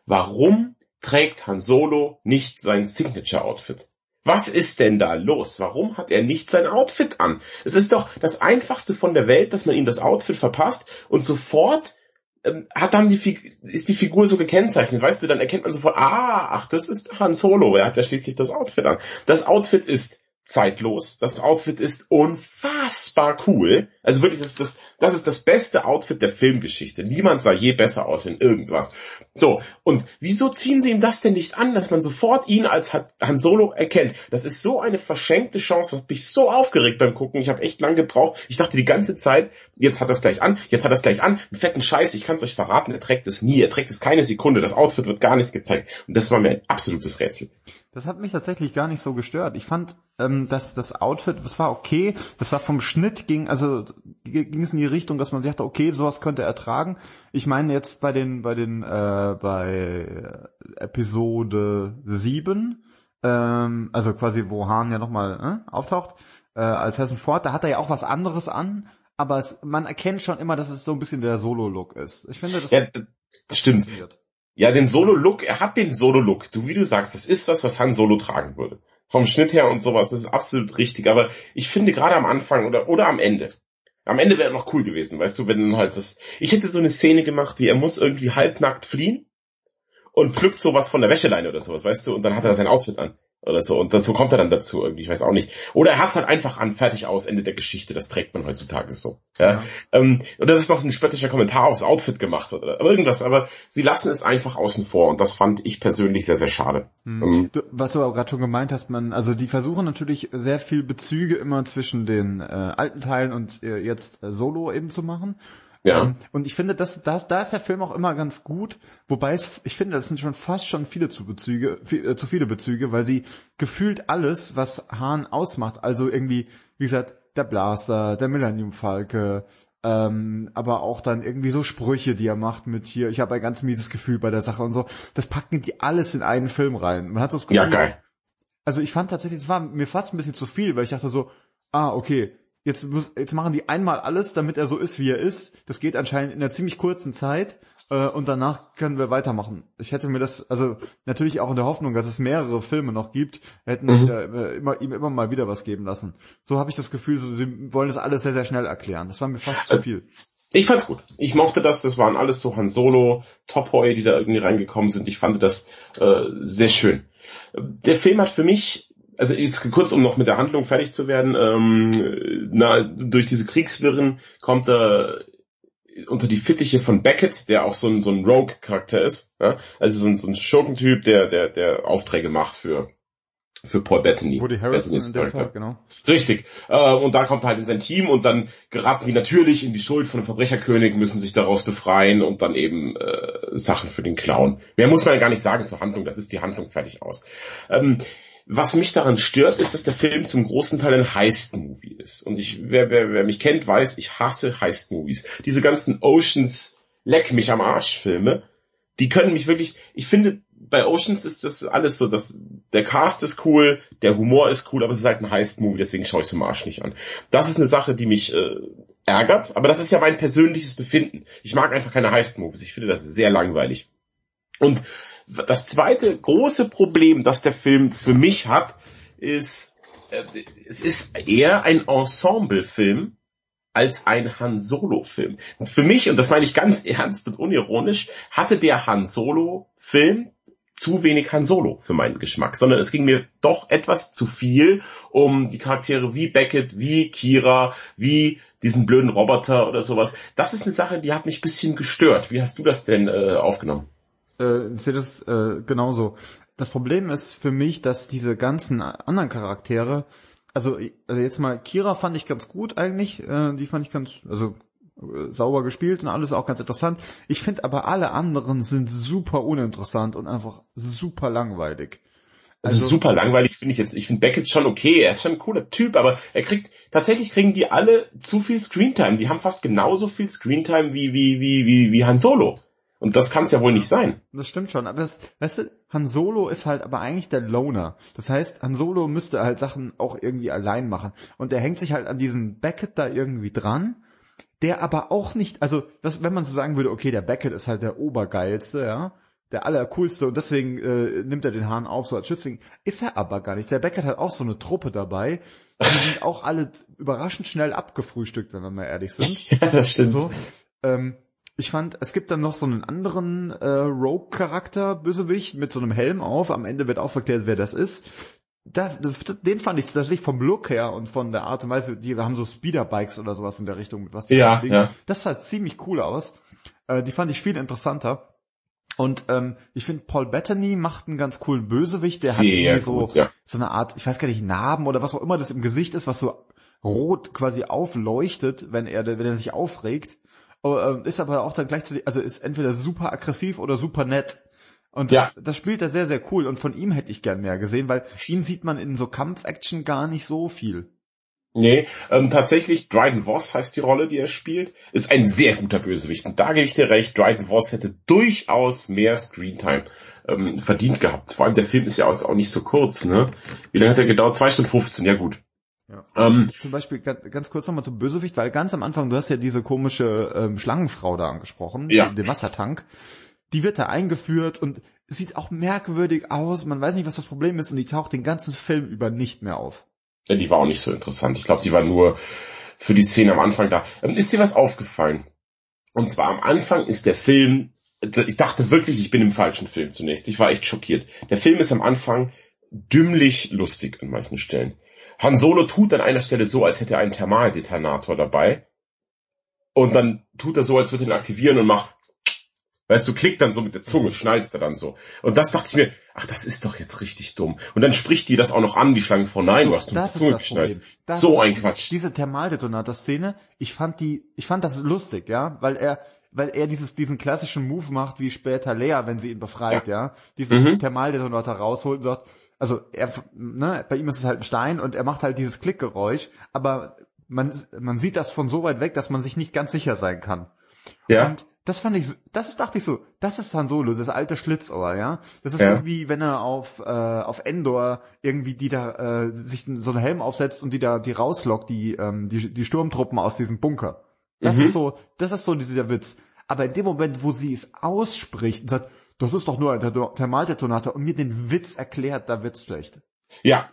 Warum trägt Han Solo nicht sein Signature Outfit? Was ist denn da los? Warum hat er nicht sein Outfit an? Es ist doch das einfachste von der Welt, dass man ihm das Outfit verpasst und sofort ähm, hat dann die ist die Figur so gekennzeichnet. Weißt du, dann erkennt man sofort, ah, ach, das ist Han Solo. Er hat ja schließlich das Outfit an. Das Outfit ist zeitlos. Das Outfit ist unfassbar cool. Also wirklich, das, das, das ist das beste Outfit der Filmgeschichte. Niemand sah je besser aus in irgendwas. So, und wieso ziehen sie ihm das denn nicht an, dass man sofort ihn als Han Solo erkennt? Das ist so eine verschenkte Chance. Das hat mich so aufgeregt beim Gucken. Ich habe echt lang gebraucht. Ich dachte die ganze Zeit, jetzt hat es gleich an, jetzt hat es gleich an. Einen fetten Scheiß, ich kann es euch verraten, er trägt es nie. Er trägt es keine Sekunde. Das Outfit wird gar nicht gezeigt. Und das war mir ein absolutes Rätsel. Das hat mich tatsächlich gar nicht so gestört. Ich fand, ähm, dass das Outfit, das war okay, das war vom Schnitt ging, also ging es in die Richtung, dass man dachte, okay, sowas könnte er tragen. Ich meine jetzt bei den, bei den, äh, bei Episode 7, ähm, also quasi wo Hahn ja nochmal äh, auftaucht, äh, als Harrison Ford, da hat er ja auch was anderes an, aber es, man erkennt schon immer, dass es so ein bisschen der Solo-Look ist. Ich finde, das, ja, das stimmt. Ja, den Solo-Look, er hat den Solo-Look. Du, wie du sagst, das ist was, was Han Solo tragen würde. Vom Schnitt her und sowas, das ist absolut richtig. Aber ich finde gerade am Anfang oder, oder am Ende. Am Ende wäre noch cool gewesen, weißt du, wenn halt das, ich hätte so eine Szene gemacht, wie er muss irgendwie halbnackt fliehen und pflückt sowas von der Wäscheleine oder sowas, weißt du, und dann hat er sein Outfit an oder so. Und das, so kommt er dann dazu irgendwie, ich weiß auch nicht. Oder er hat halt einfach an, fertig aus, Ende der Geschichte, das trägt man heutzutage so. Ja? ja. Ähm, und das ist noch ein spöttischer Kommentar aufs Outfit gemacht oder irgendwas, aber sie lassen es einfach außen vor und das fand ich persönlich sehr, sehr schade. Mhm. Ähm, du, was du auch gerade schon gemeint hast, man, also die versuchen natürlich sehr viel Bezüge immer zwischen den äh, alten Teilen und äh, jetzt äh, Solo eben zu machen. Ja. Ähm, und ich finde, das, das, da ist der Film auch immer ganz gut, wobei es, ich finde, das sind schon fast schon viele zu Bezüge, viel, äh, zu viele Bezüge, weil sie gefühlt alles, was Hahn ausmacht, also irgendwie, wie gesagt, der Blaster, der Millennium Falke, ähm, aber auch dann irgendwie so Sprüche, die er macht mit hier, ich habe ein ganz mieses Gefühl bei der Sache und so, das packen die alles in einen Film rein. Man hat das Gefühl, ja, geil. Also ich fand tatsächlich, es war mir fast ein bisschen zu viel, weil ich dachte so, ah, okay, jetzt, muss, jetzt machen die einmal alles, damit er so ist, wie er ist. Das geht anscheinend in einer ziemlich kurzen Zeit. Äh, und danach können wir weitermachen. Ich hätte mir das, also natürlich auch in der Hoffnung, dass es mehrere Filme noch gibt, hätten mhm. wieder, immer, ihm immer mal wieder was geben lassen. So habe ich das Gefühl, so, sie wollen das alles sehr, sehr schnell erklären. Das war mir fast zu viel. Ich fand's gut. Ich mochte das. Das waren alles so Han Solo, Top Tophoi, die da irgendwie reingekommen sind. Ich fand das äh, sehr schön. Der Film hat für mich also jetzt kurz, um noch mit der Handlung fertig zu werden, ähm, na, durch diese Kriegswirren kommt er unter die Fittiche von Beckett, der auch so ein, so ein Rogue-Charakter ist. Ja? Also so ein, so ein Schurkentyp, der, der, der Aufträge macht für, für Paul Bettany. Woody Harrison in dem Fall, genau. Richtig. Äh, und da kommt er halt in sein Team und dann geraten die natürlich in die Schuld von dem Verbrecherkönig, müssen sich daraus befreien und dann eben äh, Sachen für den Clown. Mehr muss man ja gar nicht sagen zur Handlung, das ist die Handlung fertig aus. Ähm, was mich daran stört, ist, dass der Film zum großen Teil ein Heist-Movie ist. Und ich, wer, wer, wer mich kennt, weiß, ich hasse Heist-Movies. Diese ganzen Oceans Leck mich am Arsch Filme, die können mich wirklich, ich finde, bei Oceans ist das alles so, dass der Cast ist cool, der Humor ist cool, aber es ist halt ein Heist-Movie, deswegen schaue ich es im Arsch nicht an. Das ist eine Sache, die mich äh, ärgert, aber das ist ja mein persönliches Befinden. Ich mag einfach keine Heist-Movies, ich finde das sehr langweilig. Und das zweite große Problem, das der Film für mich hat, ist, äh, es ist eher ein Ensemble-Film als ein Han Solo-Film. Für mich, und das meine ich ganz <laughs> ernst und unironisch, hatte der Han Solo-Film zu wenig Han Solo für meinen Geschmack, sondern es ging mir doch etwas zu viel um die Charaktere wie Beckett, wie Kira, wie diesen blöden Roboter oder sowas. Das ist eine Sache, die hat mich bisschen gestört. Wie hast du das denn äh, aufgenommen? Äh, sehe das äh, genauso. Das Problem ist für mich, dass diese ganzen anderen Charaktere, also, also jetzt mal Kira fand ich ganz gut eigentlich, äh, die fand ich ganz, also äh, sauber gespielt und alles auch ganz interessant. Ich finde aber alle anderen sind super uninteressant und einfach super langweilig. Also, also super langweilig finde ich jetzt. Ich finde Beckett schon okay, er ist schon ein cooler Typ, aber er kriegt, tatsächlich kriegen die alle zu viel Screentime. Die haben fast genauso viel Screentime wie, wie, wie, wie, wie Han Solo. Und das kann es ja wohl nicht sein. Das stimmt schon, aber das, weißt du, Han Solo ist halt aber eigentlich der Loner. Das heißt, Han Solo müsste halt Sachen auch irgendwie allein machen. Und er hängt sich halt an diesen Beckett da irgendwie dran, der aber auch nicht, also das, wenn man so sagen würde, okay, der Beckett ist halt der Obergeilste, ja, der allercoolste und deswegen äh, nimmt er den Hahn auf so als Schützling, ist er aber gar nicht. Der Beckett hat auch so eine Truppe dabei. Die <laughs> sind auch alle überraschend schnell abgefrühstückt, wenn wir mal ehrlich sind. Ja, das stimmt. So, ähm, ich fand, es gibt dann noch so einen anderen äh, Rogue-Charakter, Bösewicht, mit so einem Helm auf. Am Ende wird aufgeklärt, wer das ist. Da, den fand ich tatsächlich vom Look her und von der Art und Weise, die haben so Speederbikes oder sowas in der Richtung. Was ja, ja. Das sah ziemlich cool aus. Äh, die fand ich viel interessanter. Und ähm, ich finde, Paul Bettany macht einen ganz coolen Bösewicht. Der Sehr hat so, gut, ja. so eine Art, ich weiß gar nicht, Narben oder was auch immer das im Gesicht ist, was so rot quasi aufleuchtet, wenn er, wenn er sich aufregt. Oh, ähm, ist aber auch dann gleichzeitig, also ist entweder super aggressiv oder super nett. Und das, ja. das spielt er sehr, sehr cool. Und von ihm hätte ich gern mehr gesehen, weil ihn sieht man in so Kampf-Action gar nicht so viel. Nee, ähm, tatsächlich, Dryden Voss heißt die Rolle, die er spielt, ist ein sehr guter Bösewicht. Und da gebe ich dir recht, Dryden Voss hätte durchaus mehr Screentime ähm, verdient gehabt. Vor allem der Film ist ja auch nicht so kurz, ne? Wie lange hat er gedauert? Zwei Stunden 15, ja gut. Ja. Ähm, Zum Beispiel ganz, kurz nochmal zum Bösewicht, weil ganz am Anfang, du hast ja diese komische ähm, Schlangenfrau da angesprochen, ja. den Wassertank. Die wird da eingeführt und sieht auch merkwürdig aus. Man weiß nicht, was das Problem ist und die taucht den ganzen Film über nicht mehr auf. Ja, die war auch nicht so interessant. Ich glaube, die war nur für die Szene am Anfang da. Ähm, ist dir was aufgefallen? Und zwar am Anfang ist der Film, ich dachte wirklich, ich bin im falschen Film zunächst. Ich war echt schockiert. Der Film ist am Anfang dümmlich lustig an manchen Stellen. Han Solo tut an einer Stelle so, als hätte er einen Thermaldetonator dabei. Und dann tut er so, als würde er ihn aktivieren und macht, weißt du, klickt dann so mit der Zunge, schnallst er dann so. Und das dachte ich mir, ach, das ist doch jetzt richtig dumm. Und dann spricht die das auch noch an, die Schlangenfrau, nein, so, du hast nur die Zunge geschnalzt. So ein Quatsch. Diese Thermaldetonator-Szene, ich fand die, ich fand das lustig, ja, weil er, weil er dieses, diesen klassischen Move macht, wie später Lea, wenn sie ihn befreit, ja, ja diesen mhm. Thermaldetonator rausholt und sagt, also er, ne, bei ihm ist es halt ein Stein und er macht halt dieses Klickgeräusch, aber man, man sieht das von so weit weg, dass man sich nicht ganz sicher sein kann. Ja. Und das fand ich, das dachte ich so, das ist Han Solo, das alte Schlitzohr, ja. Das ist ja. so wie wenn er auf äh, auf Endor irgendwie die da äh, sich so einen Helm aufsetzt und die da die rauslockt, die ähm, die die Sturmtruppen aus diesem Bunker. Das mhm. ist so, das ist so dieser Witz. Aber in dem Moment, wo sie es ausspricht und sagt, das ist doch nur ein Thermaldetonator und mir den Witz erklärt, da wird's schlecht. Ja.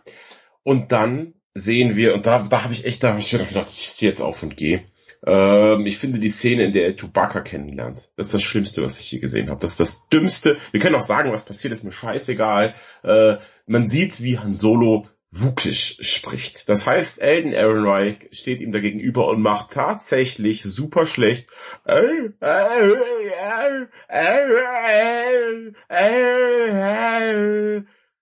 Und dann sehen wir, und da, da habe ich echt, da habe ich gedacht, ich stehe jetzt auf und gehe. Ähm, ich finde die Szene, in der er Chewbacca kennenlernt, das ist das Schlimmste, was ich je gesehen habe. Das ist das Dümmste. Wir können auch sagen, was passiert, ist mir scheißegal. Äh, man sieht, wie Han Solo Wukisch spricht. Das heißt, Elden Ehrenreich steht ihm da gegenüber und macht tatsächlich super schlecht.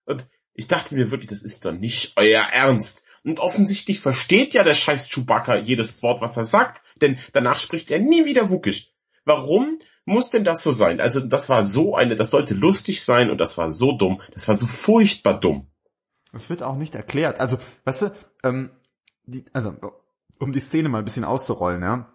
Und ich dachte mir wirklich, das ist doch nicht euer Ernst. Und offensichtlich versteht ja der scheiß Chewbacca jedes Wort, was er sagt, denn danach spricht er nie wieder Wukisch. Warum muss denn das so sein? Also das war so eine, das sollte lustig sein und das war so dumm, das war so furchtbar dumm. Es wird auch nicht erklärt. Also, weißt du, ähm, die, also, um die Szene mal ein bisschen auszurollen, ja.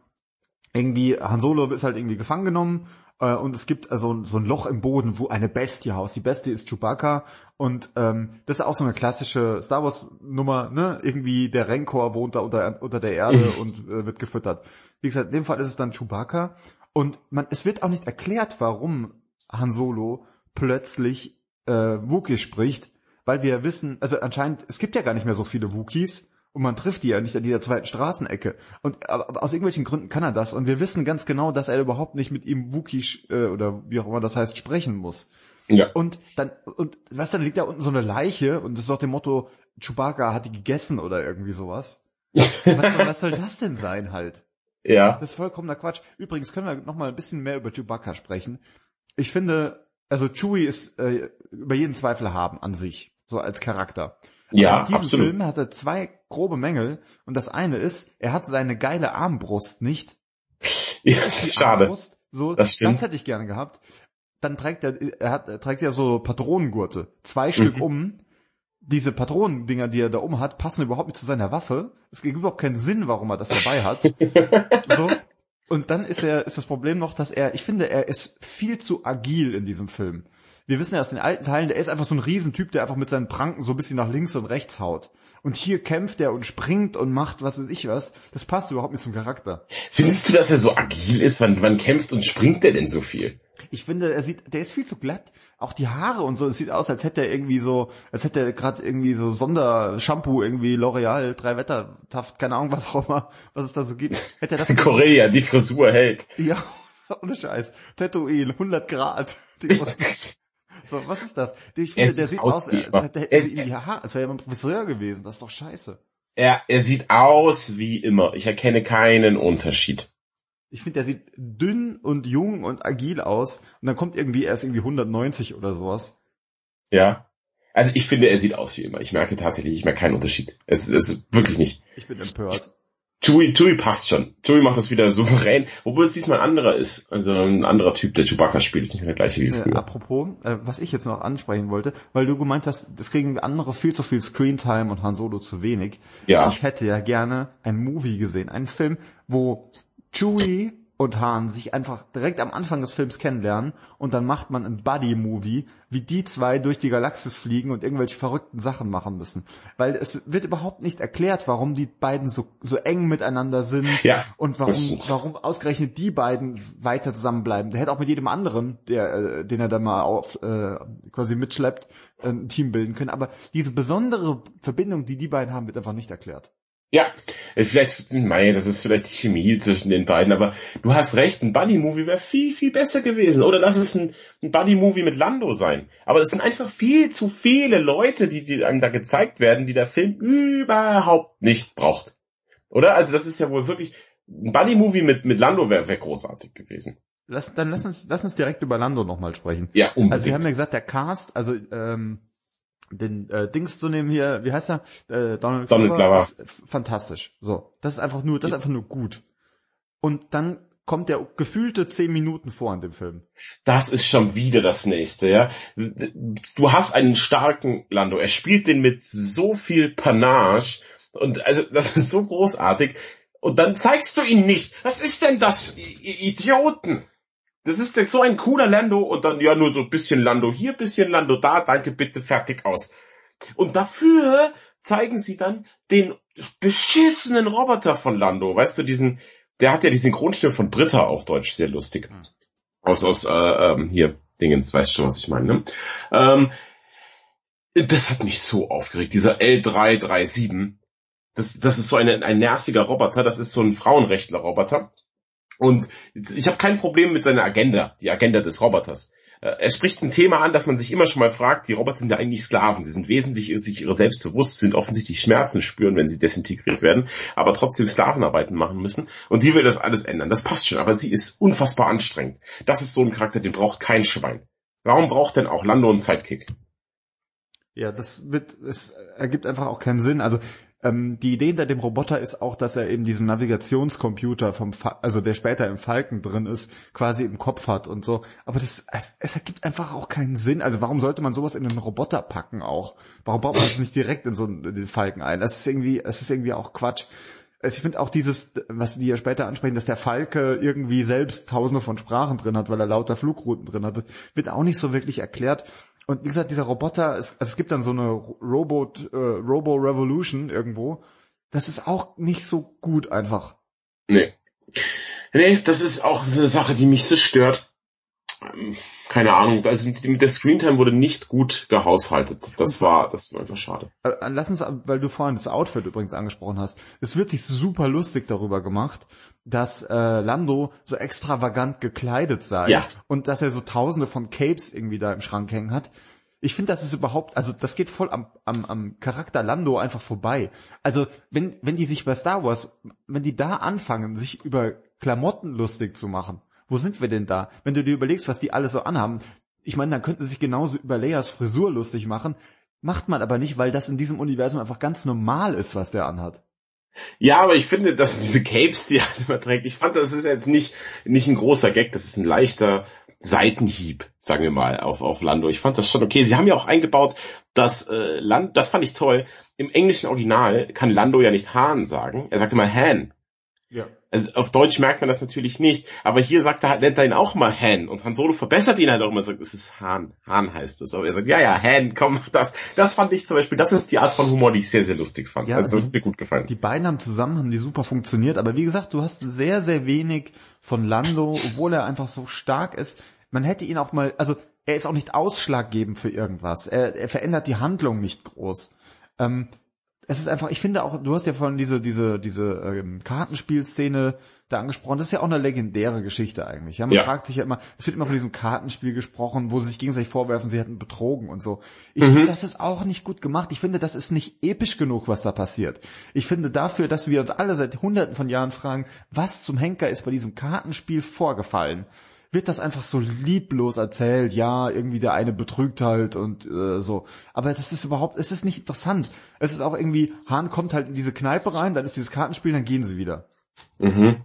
Irgendwie, Han Solo ist halt irgendwie gefangen genommen äh, und es gibt also so ein Loch im Boden, wo eine Bestie haust. Die Bestie ist Chewbacca und ähm, das ist auch so eine klassische Star Wars Nummer, ne? Irgendwie der Rancor wohnt da unter, unter der Erde <laughs> und äh, wird gefüttert. Wie gesagt, in dem Fall ist es dann Chewbacca und man, es wird auch nicht erklärt, warum Han Solo plötzlich äh, Wookiee spricht, weil wir wissen, also anscheinend, es gibt ja gar nicht mehr so viele Wookies und man trifft die ja nicht an jeder zweiten Straßenecke. Und aber aus irgendwelchen Gründen kann er das. Und wir wissen ganz genau, dass er überhaupt nicht mit ihm Wookie äh, oder wie auch immer das heißt sprechen muss. Ja. Und dann und was dann liegt da unten so eine Leiche und das ist doch dem Motto Chewbacca hat die gegessen oder irgendwie sowas. was, soll, was soll das denn sein halt? <laughs> Ja. Das ist vollkommener Quatsch. Übrigens können wir noch mal ein bisschen mehr über Chewbacca sprechen. Ich finde, also Chewie ist äh, über jeden Zweifel haben an sich so als Charakter. Aber ja, in diesem absolut. Film hat er zwei grobe Mängel und das eine ist, er hat seine geile Armbrust nicht. Ja, ist schade. Armbrust, so, das, stimmt. das hätte ich gerne gehabt. Dann trägt er, er hat, er trägt ja so Patronengurte, zwei Stück mhm. um diese Patronendinger, die er da oben hat, passen überhaupt nicht zu seiner Waffe. Es gibt überhaupt keinen Sinn, warum er das dabei hat. <laughs> so. Und dann ist er, ist das Problem noch, dass er, ich finde, er ist viel zu agil in diesem Film. Wir wissen ja aus den alten Teilen, der ist einfach so ein Riesentyp, der einfach mit seinen Pranken so ein bisschen nach links und rechts haut. Und hier kämpft er und springt und macht was weiß ich was. Das passt überhaupt nicht zum Charakter. Findest du, dass er so agil ist? Wann, wann kämpft und springt er denn so viel? Ich finde, er sieht, der ist viel zu glatt. Auch die Haare und so, es sieht aus, als hätte er irgendwie so, als hätte er gerade irgendwie so Sondershampoo, irgendwie L'Oreal, drei Wettertaft, keine Ahnung, was auch immer, was es da so gibt. Hätte er das Korea, die Frisur hält. Ja, <laughs> ohne Scheiß. Tatooine, 100 Grad. <laughs> so, was ist das? Ich finde, der sieht aus, als hätte er ihm die Haare, als wäre er ein Professor gewesen. Das ist doch scheiße. Er, er sieht aus wie immer. Ich erkenne keinen Unterschied. Ich finde, der sieht dünn und jung und agil aus und dann kommt irgendwie erst irgendwie 190 oder sowas. Ja. Also ich finde, er sieht aus wie immer. Ich merke tatsächlich, ich merke keinen Unterschied. Es ist wirklich nicht. Ich bin empört. Chewie, Chewie passt schon. Chewie macht das wieder souverän, obwohl es diesmal ein anderer ist. Also ein anderer Typ, der Chewbacca spielt, ist nicht mehr der gleiche wie früher. Äh, apropos, äh, was ich jetzt noch ansprechen wollte, weil du gemeint hast, das kriegen andere viel zu viel Screentime und Han Solo zu wenig. Ja. Ich hätte ja gerne ein Movie gesehen, einen Film, wo Chewie und Han sich einfach direkt am Anfang des Films kennenlernen und dann macht man ein Buddy-Movie, wie die zwei durch die Galaxis fliegen und irgendwelche verrückten Sachen machen müssen. Weil es wird überhaupt nicht erklärt, warum die beiden so, so eng miteinander sind ja, und warum, warum ausgerechnet die beiden weiter zusammenbleiben. Der hätte auch mit jedem anderen, der, äh, den er da mal auf, äh, quasi mitschleppt, ein Team bilden können. Aber diese besondere Verbindung, die die beiden haben, wird einfach nicht erklärt. Ja, äh, vielleicht, mei, das ist vielleicht die Chemie zwischen den beiden, aber du hast recht, ein Buddy-Movie wäre viel, viel besser gewesen. Oder lass es ein, ein Buddy-Movie mit Lando sein. Aber es sind einfach viel zu viele Leute, die, die einem da gezeigt werden, die der Film überhaupt nicht braucht. Oder? Also das ist ja wohl wirklich, ein Buddy-Movie mit, mit Lando wäre wär großartig gewesen. Lass, dann lass uns, lass uns direkt über Lando nochmal sprechen. Ja, unbedingt. Also wir haben ja gesagt, der Cast, also ähm, den äh, Dings zu nehmen hier, wie heißt er? Äh, Donald, Donald Glover. Ist fantastisch. So, das ist einfach nur, das ist einfach nur gut. Und dann kommt der gefühlte zehn Minuten vor in dem Film. Das ist schon wieder das nächste, ja. Du hast einen starken Lando. Er spielt den mit so viel Panache und also das ist so großartig. Und dann zeigst du ihn nicht. Was ist denn das, ihr Idioten? Das ist so ein cooler Lando und dann ja nur so ein bisschen Lando hier, bisschen Lando da, danke, bitte, fertig aus. Und dafür zeigen sie dann den beschissenen Roboter von Lando, weißt du, diesen, der hat ja die Synchronstimme von Britta auf Deutsch, sehr lustig. Hm. Aus, aus, äh, ähm, hier, Dingens, weißt schon, was ich meine, ne? Ähm, das hat mich so aufgeregt, dieser L337. Das, das ist so eine, ein nerviger Roboter, das ist so ein Frauenrechtler-Roboter. Und ich habe kein Problem mit seiner Agenda, die Agenda des Roboters. Äh, er spricht ein Thema an, das man sich immer schon mal fragt, die Roboter sind ja eigentlich Sklaven. Sie sind wesentlich sich ihre selbst bewusst, sind offensichtlich Schmerzen spüren, wenn sie desintegriert werden, aber trotzdem Sklavenarbeiten machen müssen. Und die will das alles ändern. Das passt schon, aber sie ist unfassbar anstrengend. Das ist so ein Charakter, den braucht kein Schwein. Warum braucht denn auch Lando einen Sidekick? Ja, das wird, es ergibt einfach auch keinen Sinn. Also ähm, die Idee hinter dem Roboter ist auch, dass er eben diesen Navigationscomputer vom, Fa also der später im Falken drin ist, quasi im Kopf hat und so. Aber das, es, es ergibt einfach auch keinen Sinn. Also warum sollte man sowas in einen Roboter packen auch? Warum baut man das nicht direkt in so einen, in den Falken ein? Das ist irgendwie, es ist irgendwie auch Quatsch. Also ich finde auch dieses, was die ja später ansprechen, dass der Falke irgendwie selbst tausende von Sprachen drin hat, weil er lauter Flugrouten drin hat, wird auch nicht so wirklich erklärt. Und wie gesagt, dieser Roboter, es, also es gibt dann so eine Robot, äh, Robo Revolution irgendwo. Das ist auch nicht so gut einfach. Nee. Nee, das ist auch so eine Sache, die mich so stört. Ähm, keine Ahnung, also mit der Screentime wurde nicht gut gehaushaltet. Das war, das war einfach schade. Äh, lass uns, weil du vorhin das Outfit übrigens angesprochen hast. Es wird sich super lustig darüber gemacht, dass äh, Lando so extravagant gekleidet sei ja. und dass er so tausende von Capes irgendwie da im Schrank hängen hat. Ich finde, das ist überhaupt, also das geht voll am, am, am Charakter Lando einfach vorbei. Also wenn, wenn die sich bei Star Wars, wenn die da anfangen, sich über Klamotten lustig zu machen, wo sind wir denn da? Wenn du dir überlegst, was die alle so anhaben, ich meine, dann könnten sie sich genauso über Leias Frisur lustig machen, macht man aber nicht, weil das in diesem Universum einfach ganz normal ist, was der anhat. Ja, aber ich finde, dass diese Capes, die er immer trägt, ich fand, das ist jetzt nicht, nicht ein großer Gag, das ist ein leichter, Seitenhieb, sagen wir mal, auf, auf Lando. Ich fand das schon okay. Sie haben ja auch eingebaut, dass äh, Land, das fand ich toll. Im englischen Original kann Lando ja nicht Hahn sagen. Er sagt immer Han. Ja. Also auf Deutsch merkt man das natürlich nicht, aber hier sagt er, nennt er ihn auch mal Han und Han Solo verbessert ihn halt auch immer, sagt, es ist Han, Han heißt es. Aber er sagt, ja, ja, Han, komm, das, das fand ich zum Beispiel, das ist die Art von Humor, die ich sehr, sehr lustig fand. Ja, also das ist mir gut gefallen. Die beiden haben zusammen, haben die super funktioniert, aber wie gesagt, du hast sehr, sehr wenig von Lando, obwohl er einfach so stark ist. Man hätte ihn auch mal, also er ist auch nicht ausschlaggebend für irgendwas. Er, er verändert die Handlung nicht groß. Ähm, es ist einfach, ich finde auch, du hast ja vorhin diese, diese, diese ähm, Kartenspielszene da angesprochen, das ist ja auch eine legendäre Geschichte eigentlich. Ja, man ja. fragt sich ja immer, es wird immer von diesem Kartenspiel gesprochen, wo sie sich gegenseitig vorwerfen, sie hätten betrogen und so. Ich mhm. finde, das ist auch nicht gut gemacht. Ich finde, das ist nicht episch genug, was da passiert. Ich finde dafür, dass wir uns alle seit hunderten von Jahren fragen, was zum Henker ist bei diesem Kartenspiel vorgefallen wird das einfach so lieblos erzählt, ja, irgendwie der eine betrügt halt und äh, so. Aber das ist überhaupt, es ist nicht interessant. Es ist auch irgendwie, Hahn kommt halt in diese Kneipe rein, dann ist dieses Kartenspiel, dann gehen sie wieder. Mhm.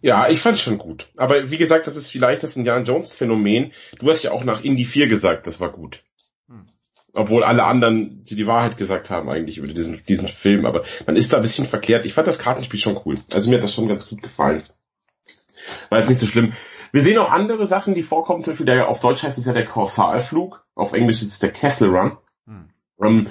Ja, ich fand's schon gut. Aber wie gesagt, das ist vielleicht das Indiana Jones Phänomen. Du hast ja auch nach Indie 4 gesagt, das war gut. Hm. Obwohl alle anderen, die die Wahrheit gesagt haben eigentlich über diesen, diesen Film. Aber man ist da ein bisschen verkehrt. Ich fand das Kartenspiel schon cool. Also mir hat das schon ganz gut gefallen. War jetzt nicht so schlimm. Wir sehen auch andere Sachen, die vorkommen, zum Beispiel der, auf Deutsch heißt es ja der Korsalflug, auf Englisch ist es der Castle Run. Hm. Ähm,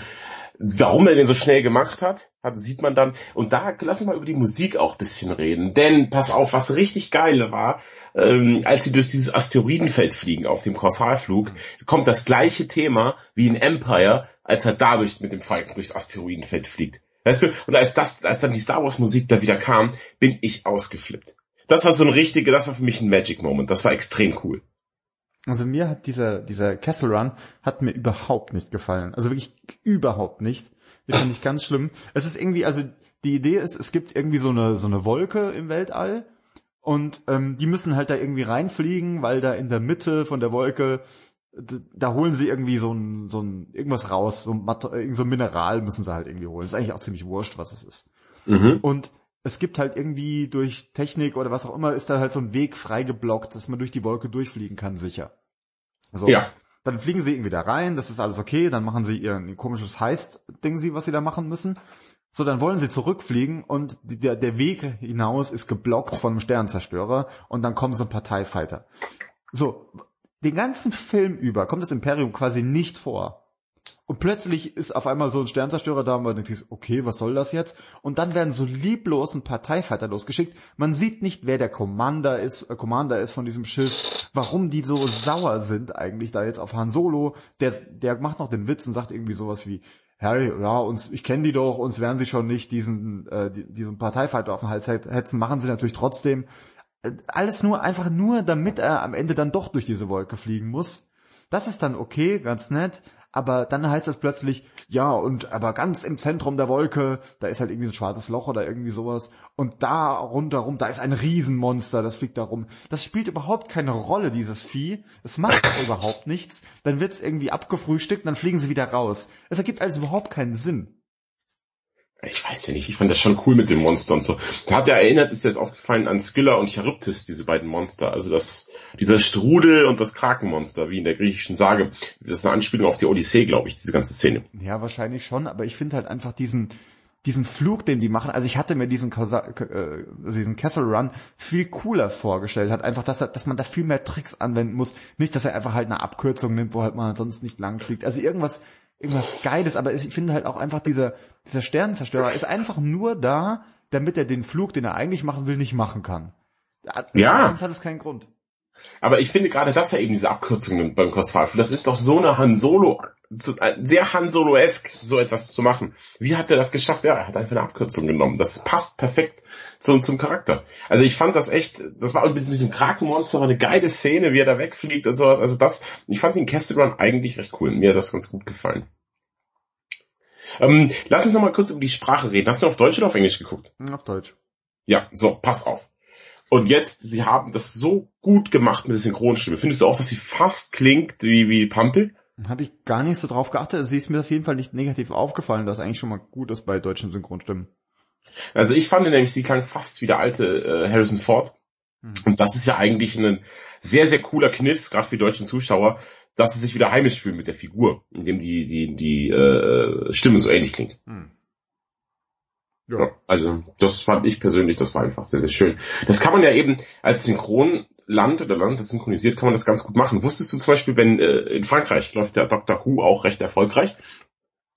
warum er den so schnell gemacht hat, hat, sieht man dann. Und da lass uns mal über die Musik auch bisschen reden. Denn, pass auf, was richtig geile war, ähm, als sie durch dieses Asteroidenfeld fliegen auf dem Korsalflug, kommt das gleiche Thema wie in Empire, als er dadurch mit dem Falken durchs Asteroidenfeld fliegt. Weißt du, und als das, als dann die Star Wars Musik da wieder kam, bin ich ausgeflippt das war so ein richtiger, das war für mich ein Magic Moment. Das war extrem cool. Also mir hat dieser, dieser Castle Run hat mir überhaupt nicht gefallen. Also wirklich überhaupt nicht. Die fand ich ganz schlimm. Es ist irgendwie, also die Idee ist, es gibt irgendwie so eine, so eine Wolke im Weltall und ähm, die müssen halt da irgendwie reinfliegen, weil da in der Mitte von der Wolke da holen sie irgendwie so ein, so ein irgendwas raus, so ein, so ein Mineral müssen sie halt irgendwie holen. Ist eigentlich auch ziemlich wurscht, was es ist. Mhm. Und es gibt halt irgendwie durch Technik oder was auch immer, ist da halt so ein Weg freigeblockt, dass man durch die Wolke durchfliegen kann, sicher. So. Ja. Dann fliegen sie irgendwie da rein, das ist alles okay, dann machen sie ihr komisches Heist-Ding, was sie da machen müssen. So, dann wollen sie zurückfliegen und der, der Weg hinaus ist geblockt von einem Sternzerstörer und dann kommen so ein Parteifighter. So, den ganzen Film über kommt das Imperium quasi nicht vor. Und plötzlich ist auf einmal so ein Sternzerstörer da und man denkt, okay, was soll das jetzt? Und dann werden so lieblos ein TIE losgeschickt. Man sieht nicht, wer der Commander ist, äh, Commander ist von diesem Schiff, warum die so sauer sind eigentlich da jetzt auf Han Solo. Der, der macht noch den Witz und sagt irgendwie sowas wie, Harry, ja, uns, ich kenne die doch, uns werden sie schon nicht diesen, äh, diesen Parteifighter auf den Hals hetzen, machen sie natürlich trotzdem. Äh, alles nur, einfach nur, damit er am Ende dann doch durch diese Wolke fliegen muss. Das ist dann okay, ganz nett aber dann heißt es plötzlich, ja, und aber ganz im Zentrum der Wolke, da ist halt irgendwie so ein schwarzes Loch oder irgendwie sowas, und da rundherum, da ist ein Riesenmonster, das fliegt da rum. Das spielt überhaupt keine Rolle, dieses Vieh. Es macht <coughs> überhaupt nichts. Dann wird's irgendwie abgefrühstückt, dann fliegen sie wieder raus. Es ergibt also überhaupt keinen Sinn ich weiß ja nicht, ich fand das schon cool mit dem Monster und so. Da hat er erinnert, ist jetzt aufgefallen an Skylla und Charybdis, diese beiden Monster. Also das, dieser Strudel und das Krakenmonster, wie in der griechischen Sage. Das ist eine Anspielung auf die Odyssee, glaube ich, diese ganze Szene. Ja, wahrscheinlich schon, aber ich finde halt einfach diesen, diesen Flug, den die machen, also ich hatte mir diesen, äh, diesen Castle Run viel cooler vorgestellt, hat einfach, dass, er, dass man da viel mehr Tricks anwenden muss. Nicht, dass er einfach halt eine Abkürzung nimmt, wo halt man sonst nicht lang fliegt. Also irgendwas, irgendwas Geiles, aber ich finde halt auch einfach dieser, dieser Sternenzerstörer ist einfach nur da, damit er den Flug, den er eigentlich machen will, nicht machen kann. Ja. Sonst hat es keinen Grund. Aber ich finde gerade, dass er eben diese Abkürzung nimmt beim Cosfalf. Das ist doch so eine Han Solo, sehr Han Solo-esk, so etwas zu machen. Wie hat er das geschafft? Ja, er hat einfach eine Abkürzung genommen. Das passt perfekt zum, zum Charakter. Also ich fand das echt, das war ein bisschen mit diesem Krakenmonster, eine geile Szene, wie er da wegfliegt und sowas. Also das, ich fand den Castle Run eigentlich recht cool. Mir hat das ganz gut gefallen. Ähm, lass uns noch mal kurz über die Sprache reden. Hast du auf Deutsch oder auf Englisch geguckt? Auf Deutsch. Ja, so, pass auf. Und jetzt, sie haben das so gut gemacht mit der Synchronstimme. Findest du auch, dass sie fast klingt wie, wie Pampel? Habe ich gar nicht so drauf geachtet. Sie ist mir auf jeden Fall nicht negativ aufgefallen, dass eigentlich schon mal gut ist bei deutschen Synchronstimmen. Also ich fand nämlich, sie klang fast wie der alte äh, Harrison Ford. Hm. Und das ist ja eigentlich ein, sehr, sehr cooler Kniff, gerade für die deutschen Zuschauer, dass sie sich wieder heimisch fühlen mit der Figur, indem die, die, die äh, Stimme so ähnlich klingt. Hm. Ja. ja. Also das fand ich persönlich, das war einfach sehr, sehr schön. Das kann man ja eben als Synchronland oder Land, das synchronisiert, kann man das ganz gut machen. Wusstest du zum Beispiel, wenn äh, in Frankreich läuft der Dr. Who auch recht erfolgreich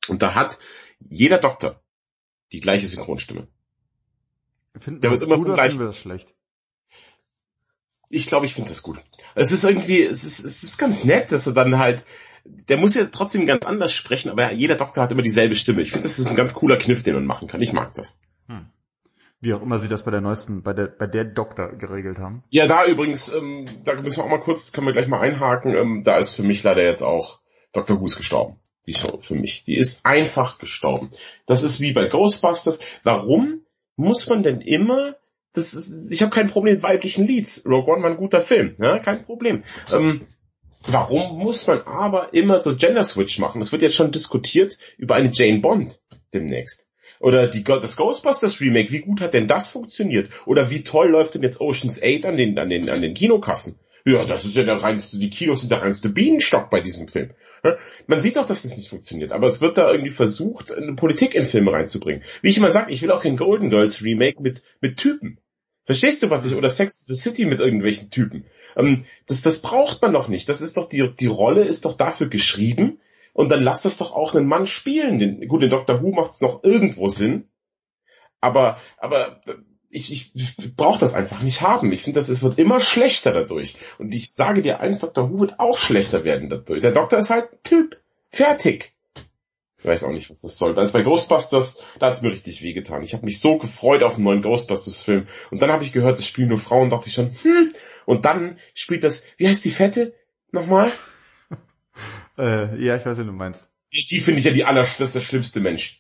und da hat jeder Doktor die gleiche Synchronstimme. Finden der wird immer vom gleichen. das schlecht? Ich glaube, ich finde das gut. Es ist irgendwie, es ist, es ist ganz nett, dass er dann halt, der muss ja trotzdem ganz anders sprechen, aber jeder Doktor hat immer dieselbe Stimme. Ich finde, das ist ein ganz cooler Kniff, den man machen kann. Ich mag das. Hm. Wie auch immer sie das bei der neuesten, bei der, bei der Doktor geregelt haben. Ja, da übrigens, ähm, da müssen wir auch mal kurz, können wir gleich mal einhaken, ähm, da ist für mich leider jetzt auch Dr. Who gestorben. Die Show für mich. Die ist einfach gestorben. Das ist wie bei Ghostbusters. Warum muss man denn immer das ist, ich habe kein Problem mit weiblichen Leads. Rogue One war ein guter Film, ne? kein Problem. Ähm, warum muss man aber immer so Gender Switch machen? Es wird jetzt schon diskutiert über eine Jane Bond demnächst. Oder die, das Ghostbusters Remake, wie gut hat denn das funktioniert? Oder wie toll läuft denn jetzt Oceans 8 an den, an den, an den Kinokassen? Ja, das ist ja der reinste, die Kinos sind der reinste Bienenstock bei diesem Film. <laughs> Man sieht doch, dass das nicht funktioniert, aber es wird da irgendwie versucht, eine Politik in Filme reinzubringen. Wie ich immer sage, ich will auch kein Golden Girls Remake mit, mit Typen. Verstehst du, was ich, oder Sex the City mit irgendwelchen Typen. Ähm, das, das braucht man doch nicht. Das ist doch, die, die Rolle ist doch dafür geschrieben. Und dann lass das doch auch einen Mann spielen. Den, gut, in Doctor Who macht es noch irgendwo Sinn. Aber, aber ich, ich brauche das einfach nicht haben. Ich finde, es wird immer schlechter dadurch. Und ich sage dir eins, Dr. Who wird auch schlechter werden dadurch. Der Doktor ist halt Typ. Fertig. Ich weiß auch nicht, was das soll. Also bei Ghostbusters, da hat's mir richtig wehgetan. Ich habe mich so gefreut auf einen neuen Ghostbusters-Film. Und dann habe ich gehört, es spielen nur Frauen, dachte ich schon, hm. Und dann spielt das, wie heißt die Fette? Nochmal? <laughs> äh, ja, ich weiß, was du meinst. Die, die finde ich ja die aller, das schlimmste Mensch.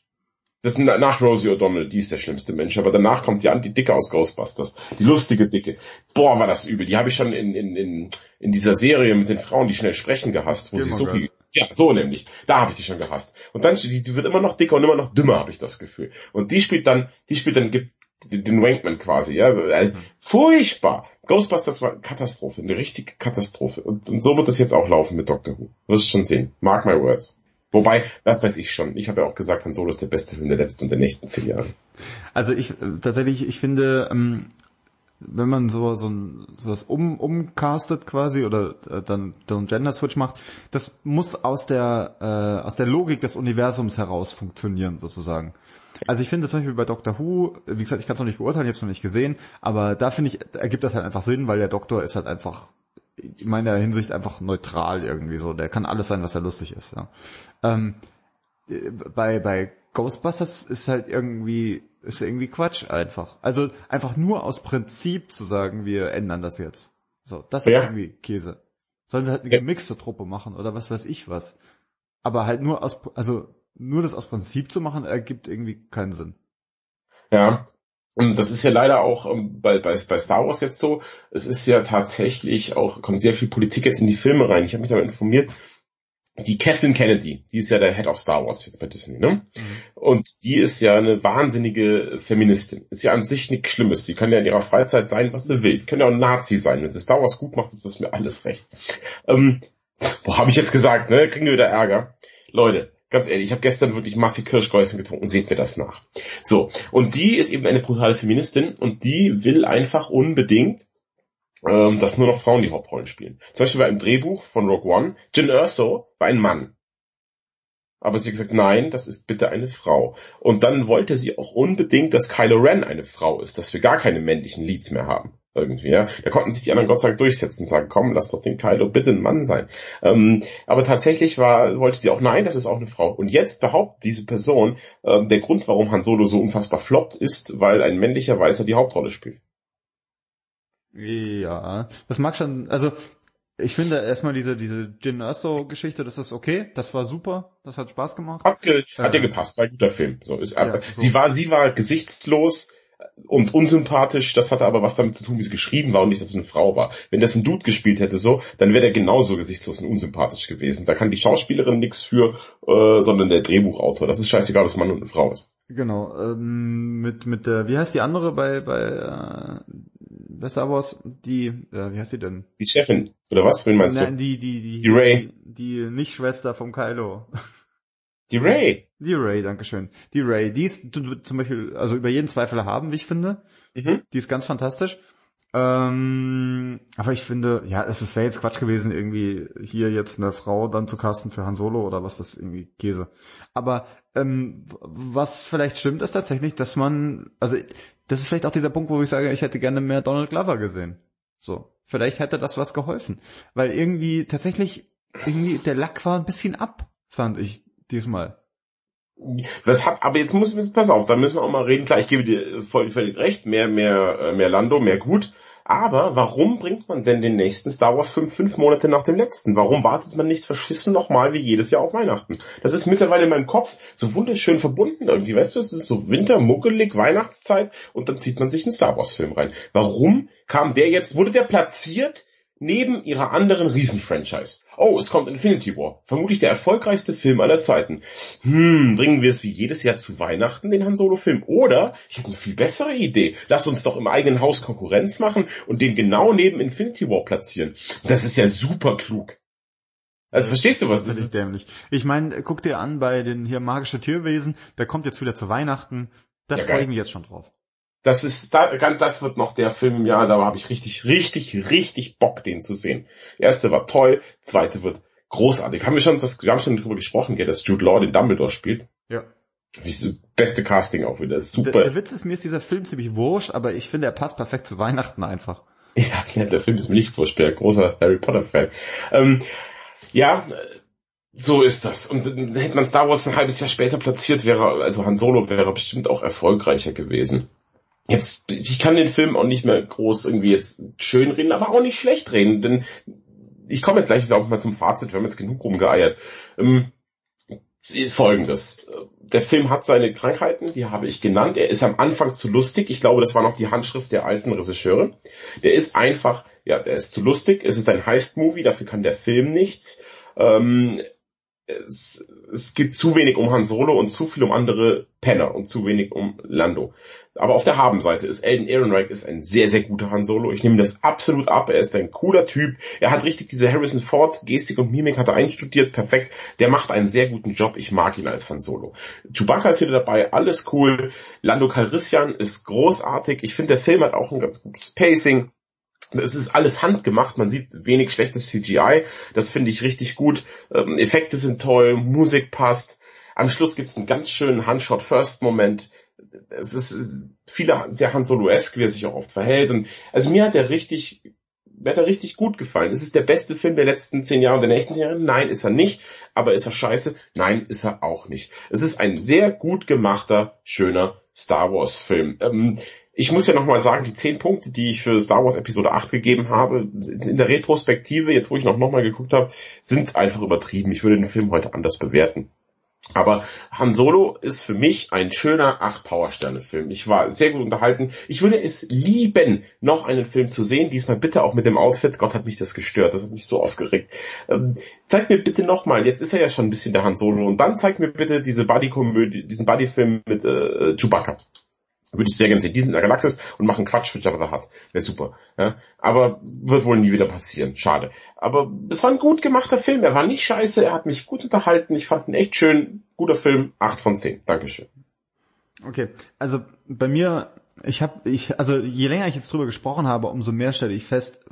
Das ist nach Rosie O'Donnell, die ist der schlimmste Mensch, aber danach kommt die die Dicke aus Ghostbusters. Die lustige Dicke. Boah, war das übel. Die habe ich schon in, in, in, in dieser Serie mit den Frauen, die schnell sprechen, gehasst, wo Gilmore sie so viel, ja, so nämlich. Da habe ich die schon gehasst. Und dann, die, die wird immer noch dicker und immer noch dümmer, habe ich das Gefühl. Und die spielt dann, die spielt dann den Wankman quasi, ja, so, äh, mhm. furchtbar. Ghostbusters war eine Katastrophe, eine richtige Katastrophe. Und, und so wird das jetzt auch laufen mit Doctor Who. Wirst schon sehen. Mark my words. Wobei, das weiß ich schon. Ich habe ja auch gesagt, Han Solo ist der beste Film der letzten und der nächsten zehn Jahre. Also ich, tatsächlich, ich finde, ähm, wenn man so so sowas um umcastet quasi oder äh, dann dann Gender Switch macht, das muss aus der äh, aus der Logik des Universums heraus funktionieren sozusagen. Also ich finde zum Beispiel bei Doctor Who, wie gesagt, ich kann es noch nicht beurteilen, ich habe es noch nicht gesehen, aber da finde ich ergibt das halt einfach Sinn, weil der Doktor ist halt einfach in meiner Hinsicht einfach neutral irgendwie so. Der kann alles sein, was er lustig ist. Ja. Ähm, äh, bei bei Ghostbusters ist halt irgendwie ist irgendwie Quatsch einfach. Also einfach nur aus Prinzip zu sagen, wir ändern das jetzt. So, das ist ja. irgendwie Käse. Sollen sie halt eine gemixte Truppe machen oder was weiß ich was. Aber halt nur aus, also nur das aus Prinzip zu machen, ergibt irgendwie keinen Sinn. Ja. Und das ist ja leider auch ähm, bei, bei, bei Star Wars jetzt so. Es ist ja tatsächlich auch, kommt sehr viel Politik jetzt in die Filme rein. Ich habe mich darüber informiert die Kathleen Kennedy, die ist ja der Head of Star Wars jetzt bei Disney, ne? Mhm. Und die ist ja eine wahnsinnige Feministin. Ist ja an sich nichts Schlimmes. Sie kann ja in ihrer Freizeit sein, was sie will. Die kann ja auch ein Nazi sein. Wenn sie Star Wars gut macht, ist das mir alles recht. Ähm, wo habe ich jetzt gesagt, ne? Kriegen wir wieder Ärger. Leute, ganz ehrlich, ich habe gestern wirklich massig Kirschgäusen getrunken, seht mir das nach. So, und die ist eben eine brutale Feministin und die will einfach unbedingt ähm, dass nur noch Frauen die Hauptrollen spielen. Zum Beispiel war im Drehbuch von Rogue One, Jin Erso war ein Mann. Aber sie hat gesagt, nein, das ist bitte eine Frau. Und dann wollte sie auch unbedingt, dass Kylo Ren eine Frau ist, dass wir gar keine männlichen Leads mehr haben. Irgendwie, ja. Da konnten sich die anderen Gott sei Dank durchsetzen und sagen, komm, lass doch den Kylo bitte ein Mann sein. Ähm, aber tatsächlich war, wollte sie auch, nein, das ist auch eine Frau. Und jetzt behauptet diese Person, ähm, der Grund, warum Han Solo so unfassbar floppt, ist, weil ein männlicher Weißer die Hauptrolle spielt. Ja, das mag schon, also ich finde erstmal diese, diese Jin Erso Geschichte, das ist okay, das war super, das hat Spaß gemacht. Hat, ge hat dir gepasst, war ein guter Film. So, ist, ja, so. Sie war, sie war gesichtslos und unsympathisch, das hatte aber was damit zu tun, wie sie geschrieben war und nicht, dass es eine Frau war. Wenn das ein Dude gespielt hätte so, dann wäre der genauso gesichtslos und unsympathisch gewesen. Da kann die Schauspielerin nichts für, äh, sondern der Drehbuchautor. Das ist scheißegal, ob es Mann und eine Frau ist. Genau, ähm, mit, mit der, wie heißt die andere bei, bei, äh, bei Star Wars, die, äh, wie heißt die denn? Die Chefin, oder was? Wen meinst Nein, du? die, die, die, Die Rey. Die, die Nicht-Schwester vom Kylo. <laughs> Die Ray. Die Ray, dankeschön. Die Ray, die ist zum Beispiel, also über jeden Zweifel haben, wie ich finde. Mhm. Die ist ganz fantastisch. Ähm, aber ich finde, ja, es wäre jetzt Quatsch gewesen, irgendwie hier jetzt eine Frau dann zu casten für Han Solo oder was das irgendwie Käse. Aber ähm, was vielleicht stimmt, ist tatsächlich, dass man, also das ist vielleicht auch dieser Punkt, wo ich sage, ich hätte gerne mehr Donald Glover gesehen. So, vielleicht hätte das was geholfen, weil irgendwie tatsächlich irgendwie der Lack war ein bisschen ab, fand ich diesmal. Das hat, aber jetzt muss, pass auf, da müssen wir auch mal reden. Klar, ich gebe dir voll, völlig recht, mehr, mehr, äh, mehr Lando, mehr gut. Aber warum bringt man denn den nächsten Star Wars Film fünf Monate nach dem letzten? Warum wartet man nicht verschissen nochmal wie jedes Jahr auf Weihnachten? Das ist mittlerweile in meinem Kopf so wunderschön verbunden irgendwie. Weißt du, es ist so Winter, muckelig, Weihnachtszeit und dann zieht man sich einen Star Wars Film rein. Warum kam der jetzt, wurde der platziert neben ihrer anderen Riesenfranchise? Oh, es kommt Infinity War. Vermutlich der erfolgreichste Film aller Zeiten. Hm, bringen wir es wie jedes Jahr zu Weihnachten, den Han Solo Film? Oder, ich habe eine viel bessere Idee. Lass uns doch im eigenen Haus Konkurrenz machen und den genau neben Infinity War platzieren. Das ist ja super klug. Also verstehst du, was Das das ist dämlich. Ich meine, guck dir an bei den hier magische Tierwesen, der kommt jetzt wieder zu Weihnachten. Da Ja, freue ich mich jetzt schon drauf. Das ist, da, das wird noch der Film im Jahr, da habe ich richtig, richtig, richtig Bock, den zu sehen. Erste war toll, zweite wird großartig. Haben wir schon, das, wir haben schon darüber gesprochen, gell, dass Jude Law den Dumbledore spielt. Ja. So, beste Casting auch wieder, Der, super. der Witz ist, mir ist dieser Film ziemlich wurscht, aber ich finde, er passt perfekt zu Weihnachten einfach. <laughs> Ja, ja, der Film ist mir nicht wurscht, ich bin ein großer Harry Potter Fan. Ähm, ja, so ist das. Und äh, hätte man Star Wars ein halbes Jahr später platziert, wäre, also Han Solo wäre bestimmt auch erfolgreicher gewesen. Jetzt, ich kann den Film auch nicht mehr groß irgendwie jetzt schön reden, aber auch nicht schlecht reden, denn ich komme jetzt gleich wieder auch mal zum Fazit, wir haben jetzt genug rumgeeiert. Ähm, Folgendes. Der Film hat seine Krankheiten, die habe ich genannt. Er ist am Anfang zu lustig. Ich glaube, das war noch die Handschrift der alten Regisseure. Der ist einfach, ja, der ist zu lustig. Es ist ein Heist-Movie, dafür kann der Film nichts. Ähm, es, es geht zu wenig um Han Solo und zu viel um andere Penner und zu wenig um Lando. Aber auf der Habenseite ist Elden Ehrenreich ist ein sehr, sehr guter Han Solo. Ich nehme das absolut ab. Er ist ein cooler Typ. Er hat richtig diese Harrison Ford Gestik und Mimik hat er einstudiert. Perfekt. Der macht einen sehr guten Job. Ich mag ihn als Han Solo. Chewbacca ist wieder dabei. Alles cool. Lando Calrissian ist großartig. Ich finde, der Film hat auch ein ganz gutes Pacing. Es ist alles handgemacht, man sieht wenig schlechtes CGI, das finde ich richtig gut. Ähm, Effekte sind toll, Musik passt. Am Schluss gibt es einen ganz schönen Handshot-First-Moment. Es ist viele sehr Han Solo-esque, wie er sich auch oft verhält. Und also mir hat er richtig, mir hat er richtig gut gefallen. Ist es der beste Film der letzten zehn Jahre und der nächsten zehn Jahre? Nein, ist er nicht. Aber ist er scheiße? Nein, ist er auch nicht. Es ist ein sehr gut gemachter, schöner Star Wars-Film. Ähm, ich muss ja nochmal sagen, die zehn Punkte, die ich für Star Wars Episode 8 gegeben habe, in der Retrospektive, jetzt wo ich noch nochmal geguckt habe, sind einfach übertrieben. Ich würde den Film heute anders bewerten. Aber Han Solo ist für mich ein schöner 8 Powersterne Film. Ich war sehr gut unterhalten. Ich würde es lieben, noch einen Film zu sehen. Diesmal bitte auch mit dem Outfit. Gott hat mich das gestört. Das hat mich so aufgeregt. Ähm, zeig mir bitte nochmal. Jetzt ist er ja schon ein bisschen der Han Solo. Und dann zeig mir bitte diese Buddy-Komödie, diesen Buddy-Film mit äh, Chewbacca. Würde ich sehr gerne sehen. Die sind in der Galaxis und machen Quatsch für Jabba the Hutt. Wäre super. Ja? Aber wird wohl nie wieder passieren. Schade. Aber es war ein gut gemachter Film. Er war nicht scheiße. Er hat mich gut unterhalten. Ich fand ihn echt schön. Guter Film. 8 von 10. Dankeschön. Okay, also bei mir, ich habe, ich, also je länger ich jetzt drüber gesprochen habe, umso mehr stelle ich fest,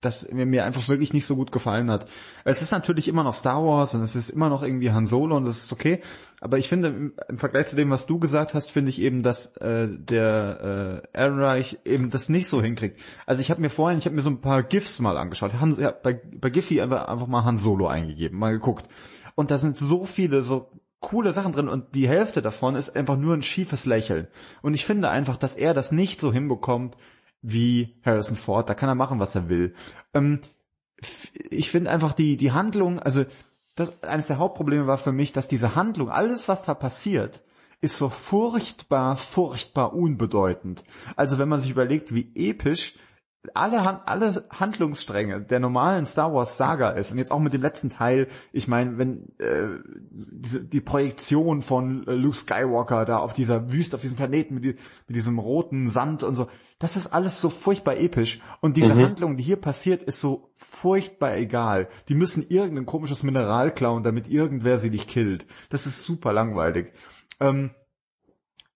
dass mir einfach wirklich nicht so gut gefallen hat. Es ist natürlich immer noch Star Wars und es ist immer noch irgendwie Han Solo und das ist okay, aber ich finde im, Vergleich zu dem, was du gesagt hast, finde ich eben, dass äh, der äh, Ehrenreich eben das nicht so hinkriegt. Also ich habe mir vorhin, ich habe mir so ein paar GIFs mal angeschaut, Han, ja, bei, bei Giphy einfach, einfach mal Han Solo eingegeben, mal geguckt und da sind so viele so coole Sachen drin und die Hälfte davon ist einfach nur ein schiefes Lächeln. Und ich finde einfach, dass er das nicht so hinbekommt wie Harrison Ford. Da kann er machen, was er will. Ähm, ich finde einfach die, die Handlung, also das, eines der Hauptprobleme war für mich, dass diese Handlung, alles was da passiert, ist so furchtbar, furchtbar unbedeutend. Also wenn man sich überlegt, wie episch alle, alle Handlungsstränge der normalen Star Wars Saga ist und jetzt auch mit dem letzten Teil, ich meine, wenn äh, diese, die Projektion von äh, Luke Skywalker da auf dieser Wüste, auf diesem Planeten mit, die, mit diesem roten Sand und so, das ist alles so furchtbar episch und diese mhm. Handlung, die hier passiert, ist so furchtbar egal. Die müssen irgendein komisches Mineral klauen, damit irgendwer sie nicht killt. Das ist super langweilig. Ähm,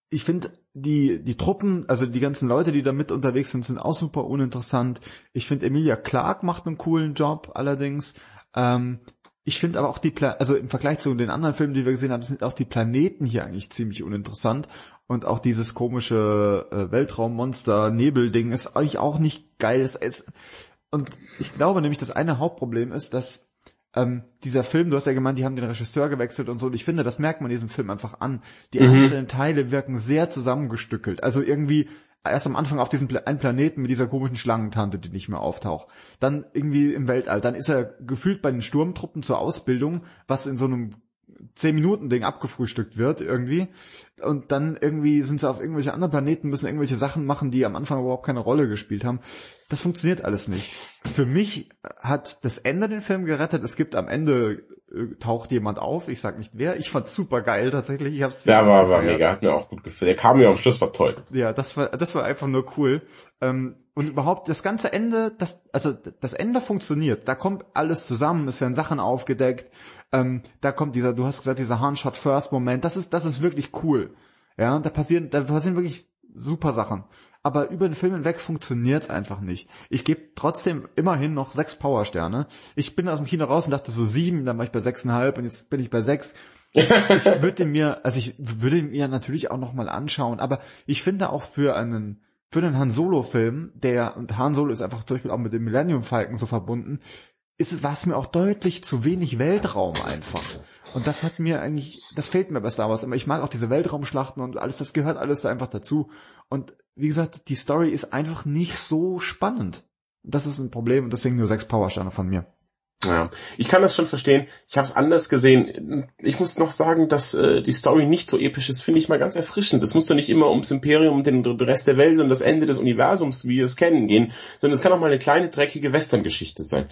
ich finde die, die Truppen, also die ganzen Leute, die da mit unterwegs sind, sind auch super uninteressant. Ich finde Emilia Clark macht einen coolen Job allerdings. Ähm, ich finde aber auch die, Pla also im Vergleich zu den anderen Filmen, die wir gesehen haben, sind auch die Planeten hier eigentlich ziemlich uninteressant. Und auch dieses komische äh, Weltraummonster-Nebelding ist eigentlich auch nicht geil. Und ich glaube nämlich, das eine Hauptproblem ist, dass ähm, dieser Film, du hast ja gemeint, die haben den Regisseur gewechselt und so, und ich finde, das merkt man in diesem Film einfach an. Die mhm. einzelnen Teile wirken sehr zusammengestückelt. Also irgendwie erst am Anfang auf diesem Pla einen Planeten mit dieser komischen Schlangentante, die nicht mehr auftaucht. Dann irgendwie im Weltall. Dann ist er gefühlt bei den Sturmtruppen zur Ausbildung, was in so einem 10 Minuten Ding abgefrühstückt wird irgendwie und dann irgendwie sind sie auf irgendwelche anderen Planeten müssen irgendwelche Sachen machen, die am Anfang überhaupt keine Rolle gespielt haben. Das funktioniert alles nicht. Für mich hat das Ende den Film gerettet. Es gibt am Ende taucht jemand auf, ich sag nicht wer. Ich fand's super geil tatsächlich. Ich hab's ja, war, war mega, hat mir auch gut gefallen. Der kam mir am Schluss war toll. Ja, das war das war einfach nur cool. Ähm, und überhaupt das ganze Ende, das also das Ende funktioniert. Da kommt alles zusammen, es werden Sachen aufgedeckt. Ähm, da kommt dieser, du hast gesagt, dieser Handshot First Moment. Das ist das ist wirklich cool. Ja, da passieren da passieren wirklich super Sachen. Aber über den Film hinweg funktioniert's einfach nicht. Ich gebe trotzdem immerhin noch sechs Powersterne. Ich bin aus dem Kino raus und dachte so sieben, dann war ich bei sechseinhalb und jetzt bin ich bei sechs. ich <laughs> würde mir, also ich würde mir natürlich auch noch mal anschauen, aber ich finde auch für einen für einen Han Solo Film, der und Han Solo ist einfach zum Beispiel auch mit dem Millennium Falcon so verbunden, ist war es mir auch deutlich zu wenig Weltraum einfach. Und das hat mir eigentlich, das fehlt mir bei Star Wars immer. Ich mag auch diese Weltraumschlachten und alles, das gehört alles da einfach dazu. Und wie gesagt, die Story ist einfach nicht so spannend. Das ist ein Problem und deswegen nur sechs Powersterne von mir. Ja, ich kann das schon verstehen. Ich habe es anders gesehen. Ich muss noch sagen, dass äh, die Story nicht so episch ist, finde ich mal ganz erfrischend. Es muss doch nicht immer ums Imperium und den, den Rest der Welt und das Ende des Universums, wie wir es kennen, gehen, sondern es kann auch mal eine kleine, dreckige Western-Geschichte sein.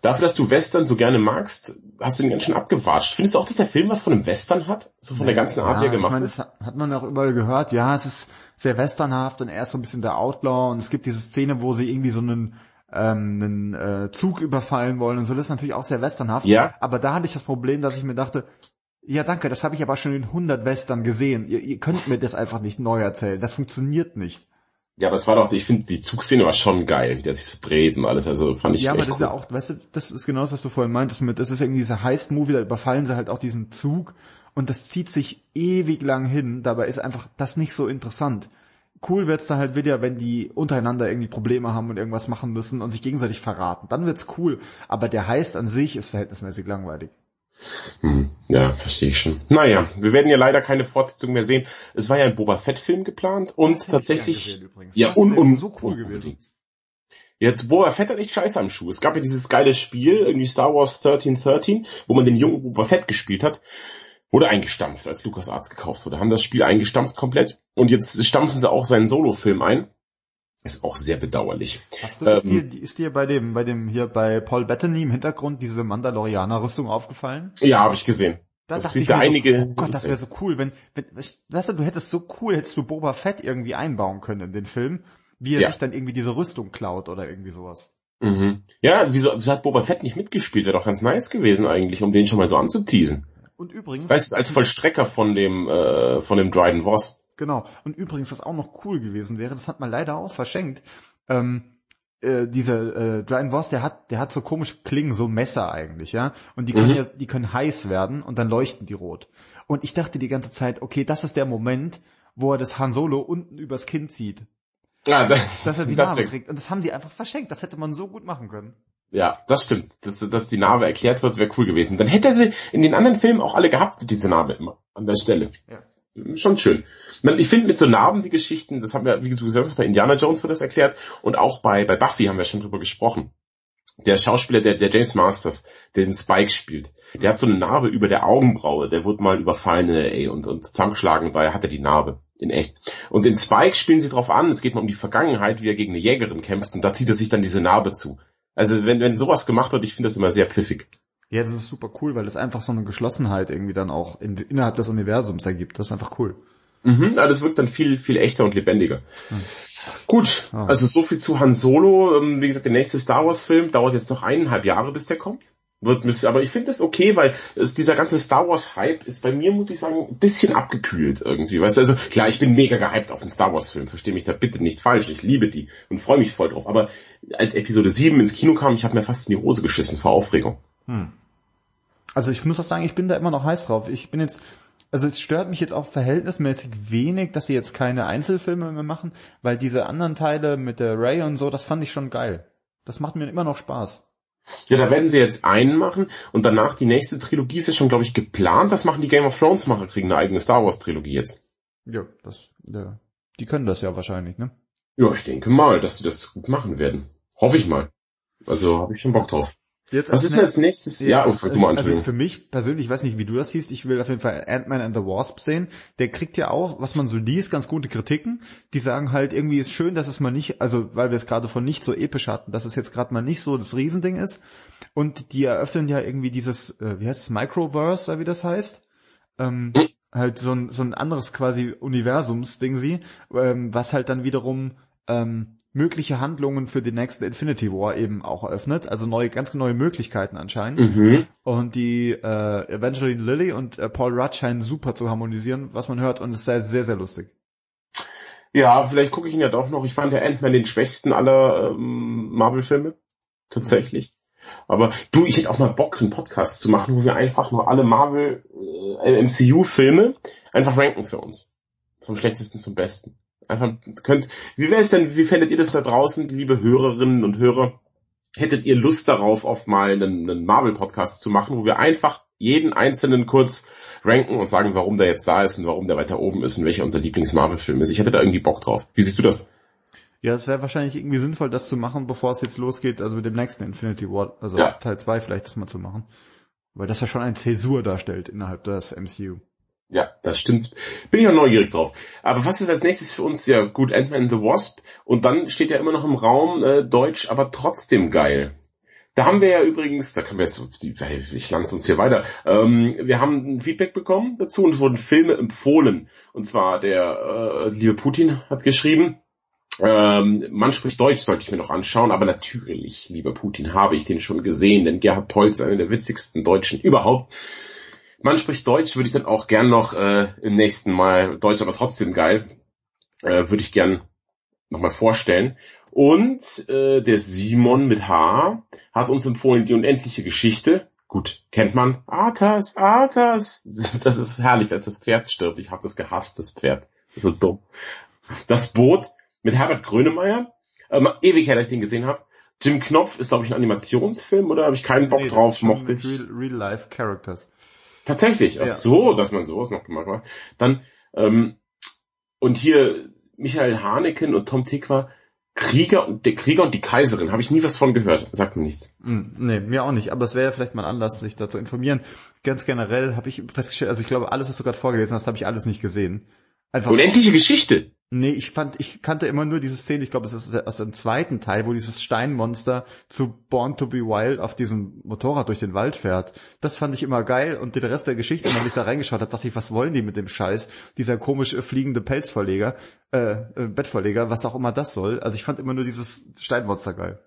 Dafür, dass du Western so gerne magst, hast du ihn ganz schön abgewatscht. Findest du auch, dass der Film was von einem Western hat? So von ja, der ganzen Art, wie er gemacht ich mein, ist? Das hat man auch überall gehört. Ja, es ist sehr westernhaft und er ist so ein bisschen der Outlaw und es gibt diese Szene, wo sie irgendwie so einen ähm, einen äh, Zug überfallen wollen und so, das ist natürlich auch sehr westernhaft. Ja. Aber da hatte ich das Problem, dass ich mir dachte, ja danke, das habe ich aber schon in 100 Western gesehen. Ihr, ihr könnt mir das einfach nicht neu erzählen. Das funktioniert nicht. Ja, aber es war doch, ich finde, die Zugszene war schon geil, wie der sich so dreht und alles, also fand ich Ja, aber das cool. ist ja auch, weißt du, das ist genau das, was du vorhin meintest mit, das ist irgendwie dieser Heist-Movie, da überfallen sie halt auch diesen Zug und das zieht sich ewig lang hin, dabei ist einfach das nicht so interessant cool wird's da halt wieder, wenn die untereinander irgendwie Probleme haben und irgendwas machen müssen und sich gegenseitig verraten. Dann wird's cool. Aber der Heist an sich ist verhältnismäßig langweilig. Hm, ja, verstehe ich schon. Naja, wir werden ja leider keine Fortsetzung mehr sehen. Es war ja ein Boba Fett-Film geplant und tatsächlich. Ja, und, und so cool gewesen. Jetzt Boba Fett hat echt scheiße am Schuh. Es gab ja dieses geile Spiel, irgendwie Star Wars 1313, wo man den jungen Boba Fett gespielt hat wurde eingestampft, als Lucas Arts gekauft wurde. Haben das Spiel eingestampft komplett und jetzt stampfen sie auch seinen Solo-Film ein. Ist auch sehr bedauerlich. Hast du, ist, ähm, dir, ist dir bei dem, bei dem hier bei Paul Bettany im Hintergrund diese Mandalorianer-Rüstung aufgefallen? Ja, habe ich gesehen. Da das sind da einige. So, oh Gott, das wäre so cool, wenn, wenn, weißt du, du hättest so cool, hättest du Boba Fett irgendwie einbauen können in den Film, wie er ja. sich dann irgendwie diese Rüstung klaut oder irgendwie sowas. Mhm. Ja, wieso, wieso hat Boba Fett nicht mitgespielt? Wäre doch ganz nice gewesen eigentlich, um den schon mal so anzuteasen. Und übrigens. Weißt du, als Vollstrecker von dem, äh, von dem Dryden Voss. Genau. Und übrigens, was auch noch cool gewesen wäre, das hat man leider auch verschenkt, ähm, äh, dieser äh, Dryden Voss, der hat, der hat so komische Klingen, so Messer eigentlich, ja. Und die können mhm. ja, die können heiß werden und dann leuchten die rot. Und ich dachte die ganze Zeit, okay, das ist der Moment, wo er das Han Solo unten übers Kinn zieht. Ja, das, dass er die <laughs> Narbe kriegt. Und das haben die einfach verschenkt. Das hätte man so gut machen können. Ja, das stimmt. Dass, dass die Narbe erklärt wird, wäre cool gewesen. Dann hätte er sie in den anderen Filmen auch alle gehabt, diese Narbe immer an der Stelle. Ja. Schon schön. Ich finde mit so Narben die Geschichten, das haben wir, wie du gesagt hast, bei Indiana Jones wird das erklärt und auch bei, bei Buffy haben wir schon drüber gesprochen. Der Schauspieler, der, der James Masters, der den Spike spielt, der hat so eine Narbe über der Augenbraue, der wurde mal überfallen in LA und, und zusammengeschlagen, daher hat er die Narbe In echt. Und in Spike spielen sie drauf an, es geht mal um die Vergangenheit, wie er gegen eine Jägerin kämpft und da zieht er sich dann diese Narbe zu. Also wenn, wenn sowas gemacht wird, ich finde das immer sehr pfiffig. Ja, das ist super cool, weil es einfach so eine Geschlossenheit irgendwie dann auch in, innerhalb des Universums ergibt. Das ist einfach cool. Mhm, also das wirkt dann viel, viel echter und lebendiger. Hm. Gut, oh. also so viel zu Han Solo. Ähm, wie gesagt, der nächste Star Wars Film dauert jetzt noch eineinhalb Jahre, bis der kommt. Wird müssen, aber ich finde das okay, weil es, dieser ganze Star Wars Hype ist bei mir, muss ich sagen, ein bisschen abgekühlt irgendwie. Weißt du, also klar, ich bin mega gehypt auf den Star Wars Film, verstehe mich da bitte nicht falsch, ich liebe die und freue mich voll drauf. Aber als Episode 7 ins Kino kam, ich habe mir fast in die Hose geschissen vor Aufregung. Hm. Also ich muss auch sagen, ich bin da immer noch heiß drauf. Ich bin jetzt, also es stört mich jetzt auch verhältnismäßig wenig, dass sie jetzt keine Einzelfilme mehr machen, weil diese anderen Teile mit der Ray und so, das fand ich schon geil. Das macht mir immer noch Spaß. Ja, da werden sie jetzt einen machen und danach die nächste Trilogie ist ja schon, glaube ich, geplant. Das machen die Game of Thrones Macher, kriegen eine eigene Star Wars Trilogie jetzt. Ja, das, ja. Die können das ja wahrscheinlich, ne? Ja, ich denke mal, dass sie das gut machen werden. Hoffe ich mal. Also habe ich schon Bock drauf. Jetzt Was ist denn als nächstes? Ja, ja oh, du mal also für mich persönlich, ich weiß nicht, wie du das siehst, ich will auf jeden Fall Ant-Man and the Wasp sehen. Der kriegt ja auch, was man so liest, ganz gute Kritiken. Die sagen halt, irgendwie ist schön, dass es mal nicht, also weil wir es gerade von nicht so episch hatten, dass es jetzt gerade mal nicht so das Riesending ist. Und die eröffnen ja irgendwie dieses, äh, wie heißt es, Microverse, oder wie das heißt. Ähm, hm. Halt so ein, so ein anderes quasi Universums-Ding sie, ähm, was halt dann wiederum ähm, mögliche Handlungen für den nächsten Infinity War eben auch eröffnet, also neue, ganz neue Möglichkeiten anscheinend. Mhm. Und die äh, Evangeline Lilly und äh, Paul Rudd scheinen super zu harmonisieren, was man hört, und es sei sehr, sehr lustig. Ja, vielleicht gucke ich ihn ja doch noch. Ich fand der Ant-Man den schwächsten aller ähm, Marvel-Filme. Tatsächlich. Aber du, ich hätte auch mal Bock, einen Podcast zu machen, wo wir einfach nur alle Marvel äh, MCU-Filme einfach ranken für uns. Vom schlechtesten zum besten. Einfach könnt, wie wäre es denn, wie fändet ihr das da draußen, liebe Hörerinnen und Hörer? Hättet ihr Lust darauf, auf mal einen, einen Marvel-Podcast zu machen, wo wir einfach jeden einzelnen kurz ranken und sagen, warum der jetzt da ist und warum der weiter oben ist und welcher unser Lieblings-Marvel-Film ist? Ich hätte da irgendwie Bock drauf. Wie siehst du das? Ja, es wäre wahrscheinlich irgendwie sinnvoll, das zu machen, bevor es jetzt losgeht, also mit dem nächsten Infinity War, also ja. Teil 2 vielleicht das mal zu machen. Weil das ja schon eine Zäsur darstellt innerhalb des MCU. Ja, das stimmt. Bin ich auch neugierig drauf. Aber was ist als nächstes für uns? Ja, gut, Ant-Man the Wasp. Und dann steht ja immer noch im Raum äh, Deutsch, aber trotzdem geil. Da haben wir ja übrigens, da können wir jetzt, ich lande uns hier weiter, ähm, wir haben ein Feedback bekommen dazu und wurden Filme empfohlen. Und zwar der äh, liebe Putin hat geschrieben, ähm, man spricht Deutsch, sollte ich mir noch anschauen, aber natürlich, lieber Putin, habe ich den schon gesehen, denn Gerhard Polz ist einer der witzigsten Deutschen überhaupt. Man spricht Deutsch, würde ich dann auch gern noch äh, im nächsten Mal, Deutsch aber trotzdem geil, äh, würde ich gern nochmal vorstellen. Und äh, der Simon mit H hat uns empfohlen die unendliche Geschichte. Gut, kennt man. Arthas, Arthas. <laughs> Das ist herrlich, als das Pferd stirbt. Ich habe das gehasst, das Pferd. So dumm. Das Boot mit Herbert Grönemeyer. Ähm, ewig her, dass ich den gesehen habe. Jim Knopf ist, glaube ich, ein Animationsfilm, oder habe ich keinen Bock nee, drauf, mochte ich. Real, real Life Characters. Tatsächlich, ach ja. so, dass man sowas noch gemacht hat. Dann, ähm, und hier Michael Haneken und Tom Tikwa, Krieger und der Krieger und die Kaiserin, habe ich nie was von gehört. Sagt mir nichts. Hm, nee, mir auch nicht. Aber es wäre ja vielleicht mal ein Anlass, sich da zu informieren. Ganz generell habe ich festgestellt, also ich glaube, alles, was du gerade vorgelesen hast, habe ich alles nicht gesehen. Einfach Unendliche Geschichte. Nee, ich fand, ich kannte immer nur diese Szene, ich glaube, es ist aus dem zweiten Teil, wo dieses Steinmonster zu Born to be Wild auf diesem Motorrad durch den Wald fährt. Das fand ich immer geil und den Rest der Geschichte, wenn ich da reingeschaut habe, dachte ich, was wollen die mit dem Scheiß? Dieser komische fliegende Pelzverleger, äh, äh, Bettverleger, was auch immer das soll. Also ich fand immer nur dieses Steinmonster geil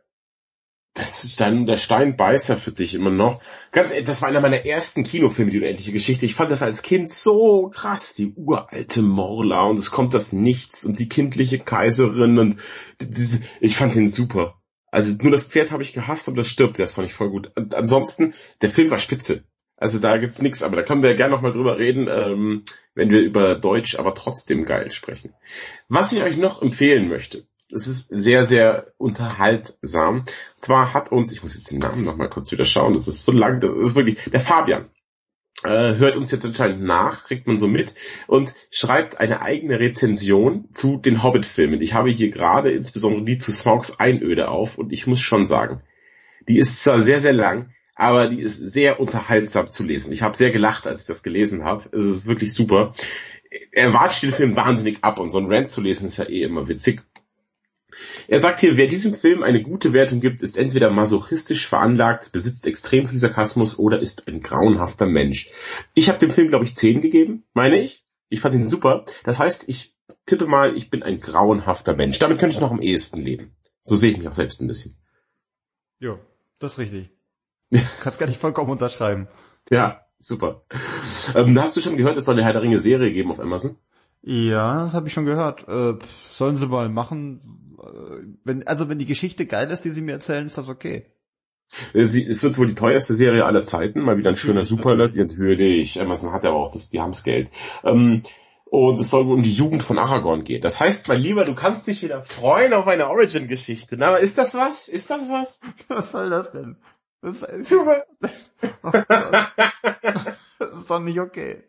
das ist dann der Steinbeißer für dich immer noch. Ganz, das war einer meiner ersten Kinofilme, die unendliche Geschichte. Ich fand das als Kind so krass, die uralte Morla und es kommt das Nichts und die kindliche Kaiserin und diese, ich fand den super. Also nur das Pferd habe ich gehasst, aber das stirbt, das fand ich voll gut. Und ansonsten, der Film war spitze. Also da gibt's nichts, aber da können wir ja gerne nochmal drüber reden, ähm, wenn wir über Deutsch, aber trotzdem geil sprechen. Was ich euch noch empfehlen möchte, es ist sehr, sehr unterhaltsam. Und zwar hat uns, ich muss jetzt den Namen noch mal kurz wieder schauen, das ist so lang, das ist wirklich, der Fabian äh, hört uns jetzt anscheinend nach, kriegt man so mit und schreibt eine eigene Rezension zu den Hobbit-Filmen. Ich habe hier gerade insbesondere die zu Smaugs Einöde auf und ich muss schon sagen, die ist zwar sehr, sehr lang, aber die ist sehr unterhaltsam zu lesen. Ich habe sehr gelacht, als ich das gelesen habe. Es ist wirklich super er watscht den Film wahnsinnig ab und so ein Rant zu lesen ist ja eh immer witzig. Er sagt hier, wer diesem Film eine gute Wertung gibt, ist entweder masochistisch veranlagt, besitzt extrem viel Sarkasmus oder ist ein grauenhafter Mensch. Ich habe dem Film, glaube ich, 10 gegeben, meine ich. Ich fand ihn super. Das heißt, ich tippe mal, ich bin ein grauenhafter Mensch. Damit könnte ich noch am ehesten leben. So sehe ich mich auch selbst ein bisschen. Jo, das ist richtig. <laughs> Kannst gar nicht vollkommen unterschreiben. Ja, super. Ähm, hast du schon gehört, es soll eine Herr der Ringe Serie geben auf Amazon? Ja, das habe ich schon gehört. Äh, sollen sie mal machen. Äh, wenn, also wenn die Geschichte geil ist, die sie mir erzählen, ist das okay. Äh, sie, es wird wohl die teuerste Serie aller Zeiten, mal wieder ein schöner Superlet. Natürlich, Amazon hat ja aber auch das, die haben's Geld. Ähm, und es soll um die Jugend von Aragorn gehen. Das heißt, mein Lieber, du kannst dich wieder freuen auf eine Origin-Geschichte. Na, aber ist das was? Ist das was? <laughs> Was soll das denn? Das ist, Super. <laughs> oh <laughs> das ist doch nicht okay.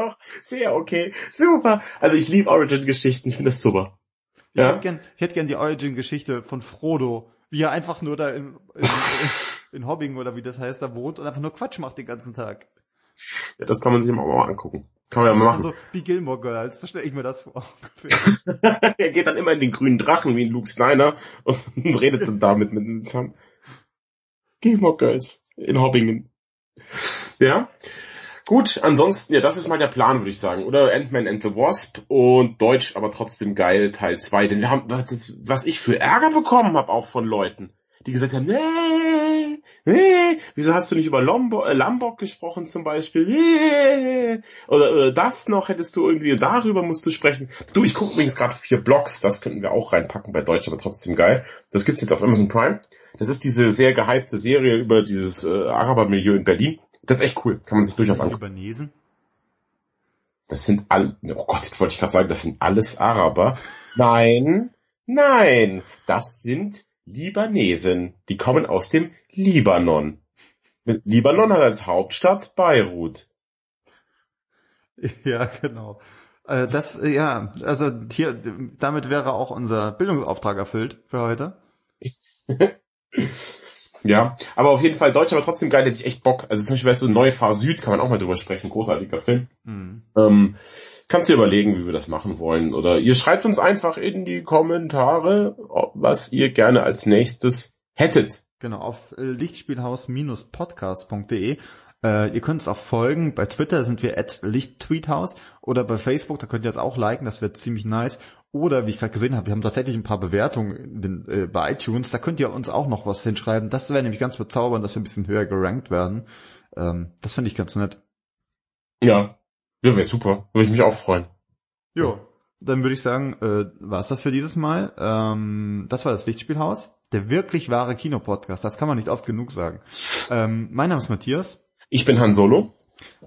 Doch, sehr okay. Super. Also ich liebe Origin-Geschichten, ich finde das super. Ich hätte gern, ich hätte gern die Origin-Geschichte von Frodo, wie er einfach nur da in, in, <laughs> in Hobbing oder wie das heißt, da wohnt und einfach nur Quatsch macht den ganzen Tag. Ja, das kann man sich mal angucken. Kann man ja mal machen. Also wie Gilmore Girls, so stelle ich mir das vor. <laughs> er geht dann immer in den grünen Drachen wie in Luke Snyder und <laughs> redet dann damit mit Sam. Gilmore Girls in Hobbingen. Ja. Gut, ansonsten, ja, das ist mal der Plan, würde ich sagen. Oder Ant-Man and the Wasp und Deutsch, aber trotzdem geil, Teil 2. Denn wir haben, das, was ich für Ärger bekommen habe, auch von Leuten, die gesagt haben, nee, nee, wieso hast du nicht über Lombok, äh, Lombok gesprochen zum Beispiel? Nee. Oder, oder das noch hättest du irgendwie, darüber musst du sprechen. Du, ich gucke übrigens gerade vier Blogs, das könnten wir auch reinpacken bei Deutsch, aber trotzdem geil. Das gibt's jetzt auf Amazon Prime. Das ist diese sehr gehypte Serie über dieses äh, Arabermilieu in Berlin. Das ist echt cool, kann man sich durchaus angucken. Libanesen? Das sind all, oh Gott, jetzt wollte ich gerade sagen, das sind alles Araber. Nein, nein, das sind Libanesen. Die kommen aus dem Libanon. Libanon hat als Hauptstadt Beirut. <laughs> Ja, genau. Äh, Das, äh, ja, also hier, damit wäre auch unser Bildungsauftrag erfüllt für heute. <laughs> Ja, aber auf jeden Fall Deutsch, aber trotzdem geil, hätte ich echt Bock. Also zum Beispiel, weißt du, Neufahr Süd kann man auch mal drüber sprechen, großartiger Film. Mhm. Ähm, kannst du dir überlegen, wie wir das machen wollen. Oder ihr schreibt uns einfach in die Kommentare, was ihr gerne als nächstes hättet. Genau, auf äh, lichtspielhaus-podcast.de. Äh, ihr könnt uns auch folgen. Bei Twitter sind wir at lichttweethaus oder bei Facebook, da könnt ihr jetzt auch liken, das wird ziemlich nice. Oder wie ich gerade gesehen habe, wir haben tatsächlich ein paar Bewertungen den, äh, bei iTunes, da könnt ihr uns auch noch was hinschreiben. Das wäre nämlich ganz bezaubernd, dass wir ein bisschen höher gerankt werden. Ähm, das finde ich ganz nett. Ja, ja wäre super. Würde ich mich auch freuen. Jo, dann würde ich sagen, äh, war's das für dieses Mal. Ähm, das war das Lichtspielhaus, der wirklich wahre Kinopodcast. Das kann man nicht oft genug sagen. Ähm, mein Name ist Matthias. Ich bin Han Solo.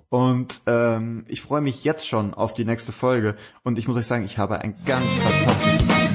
Und ähm, ich freue mich jetzt schon auf die nächste Folge. Und ich muss euch sagen, ich habe ein ganz fantastisches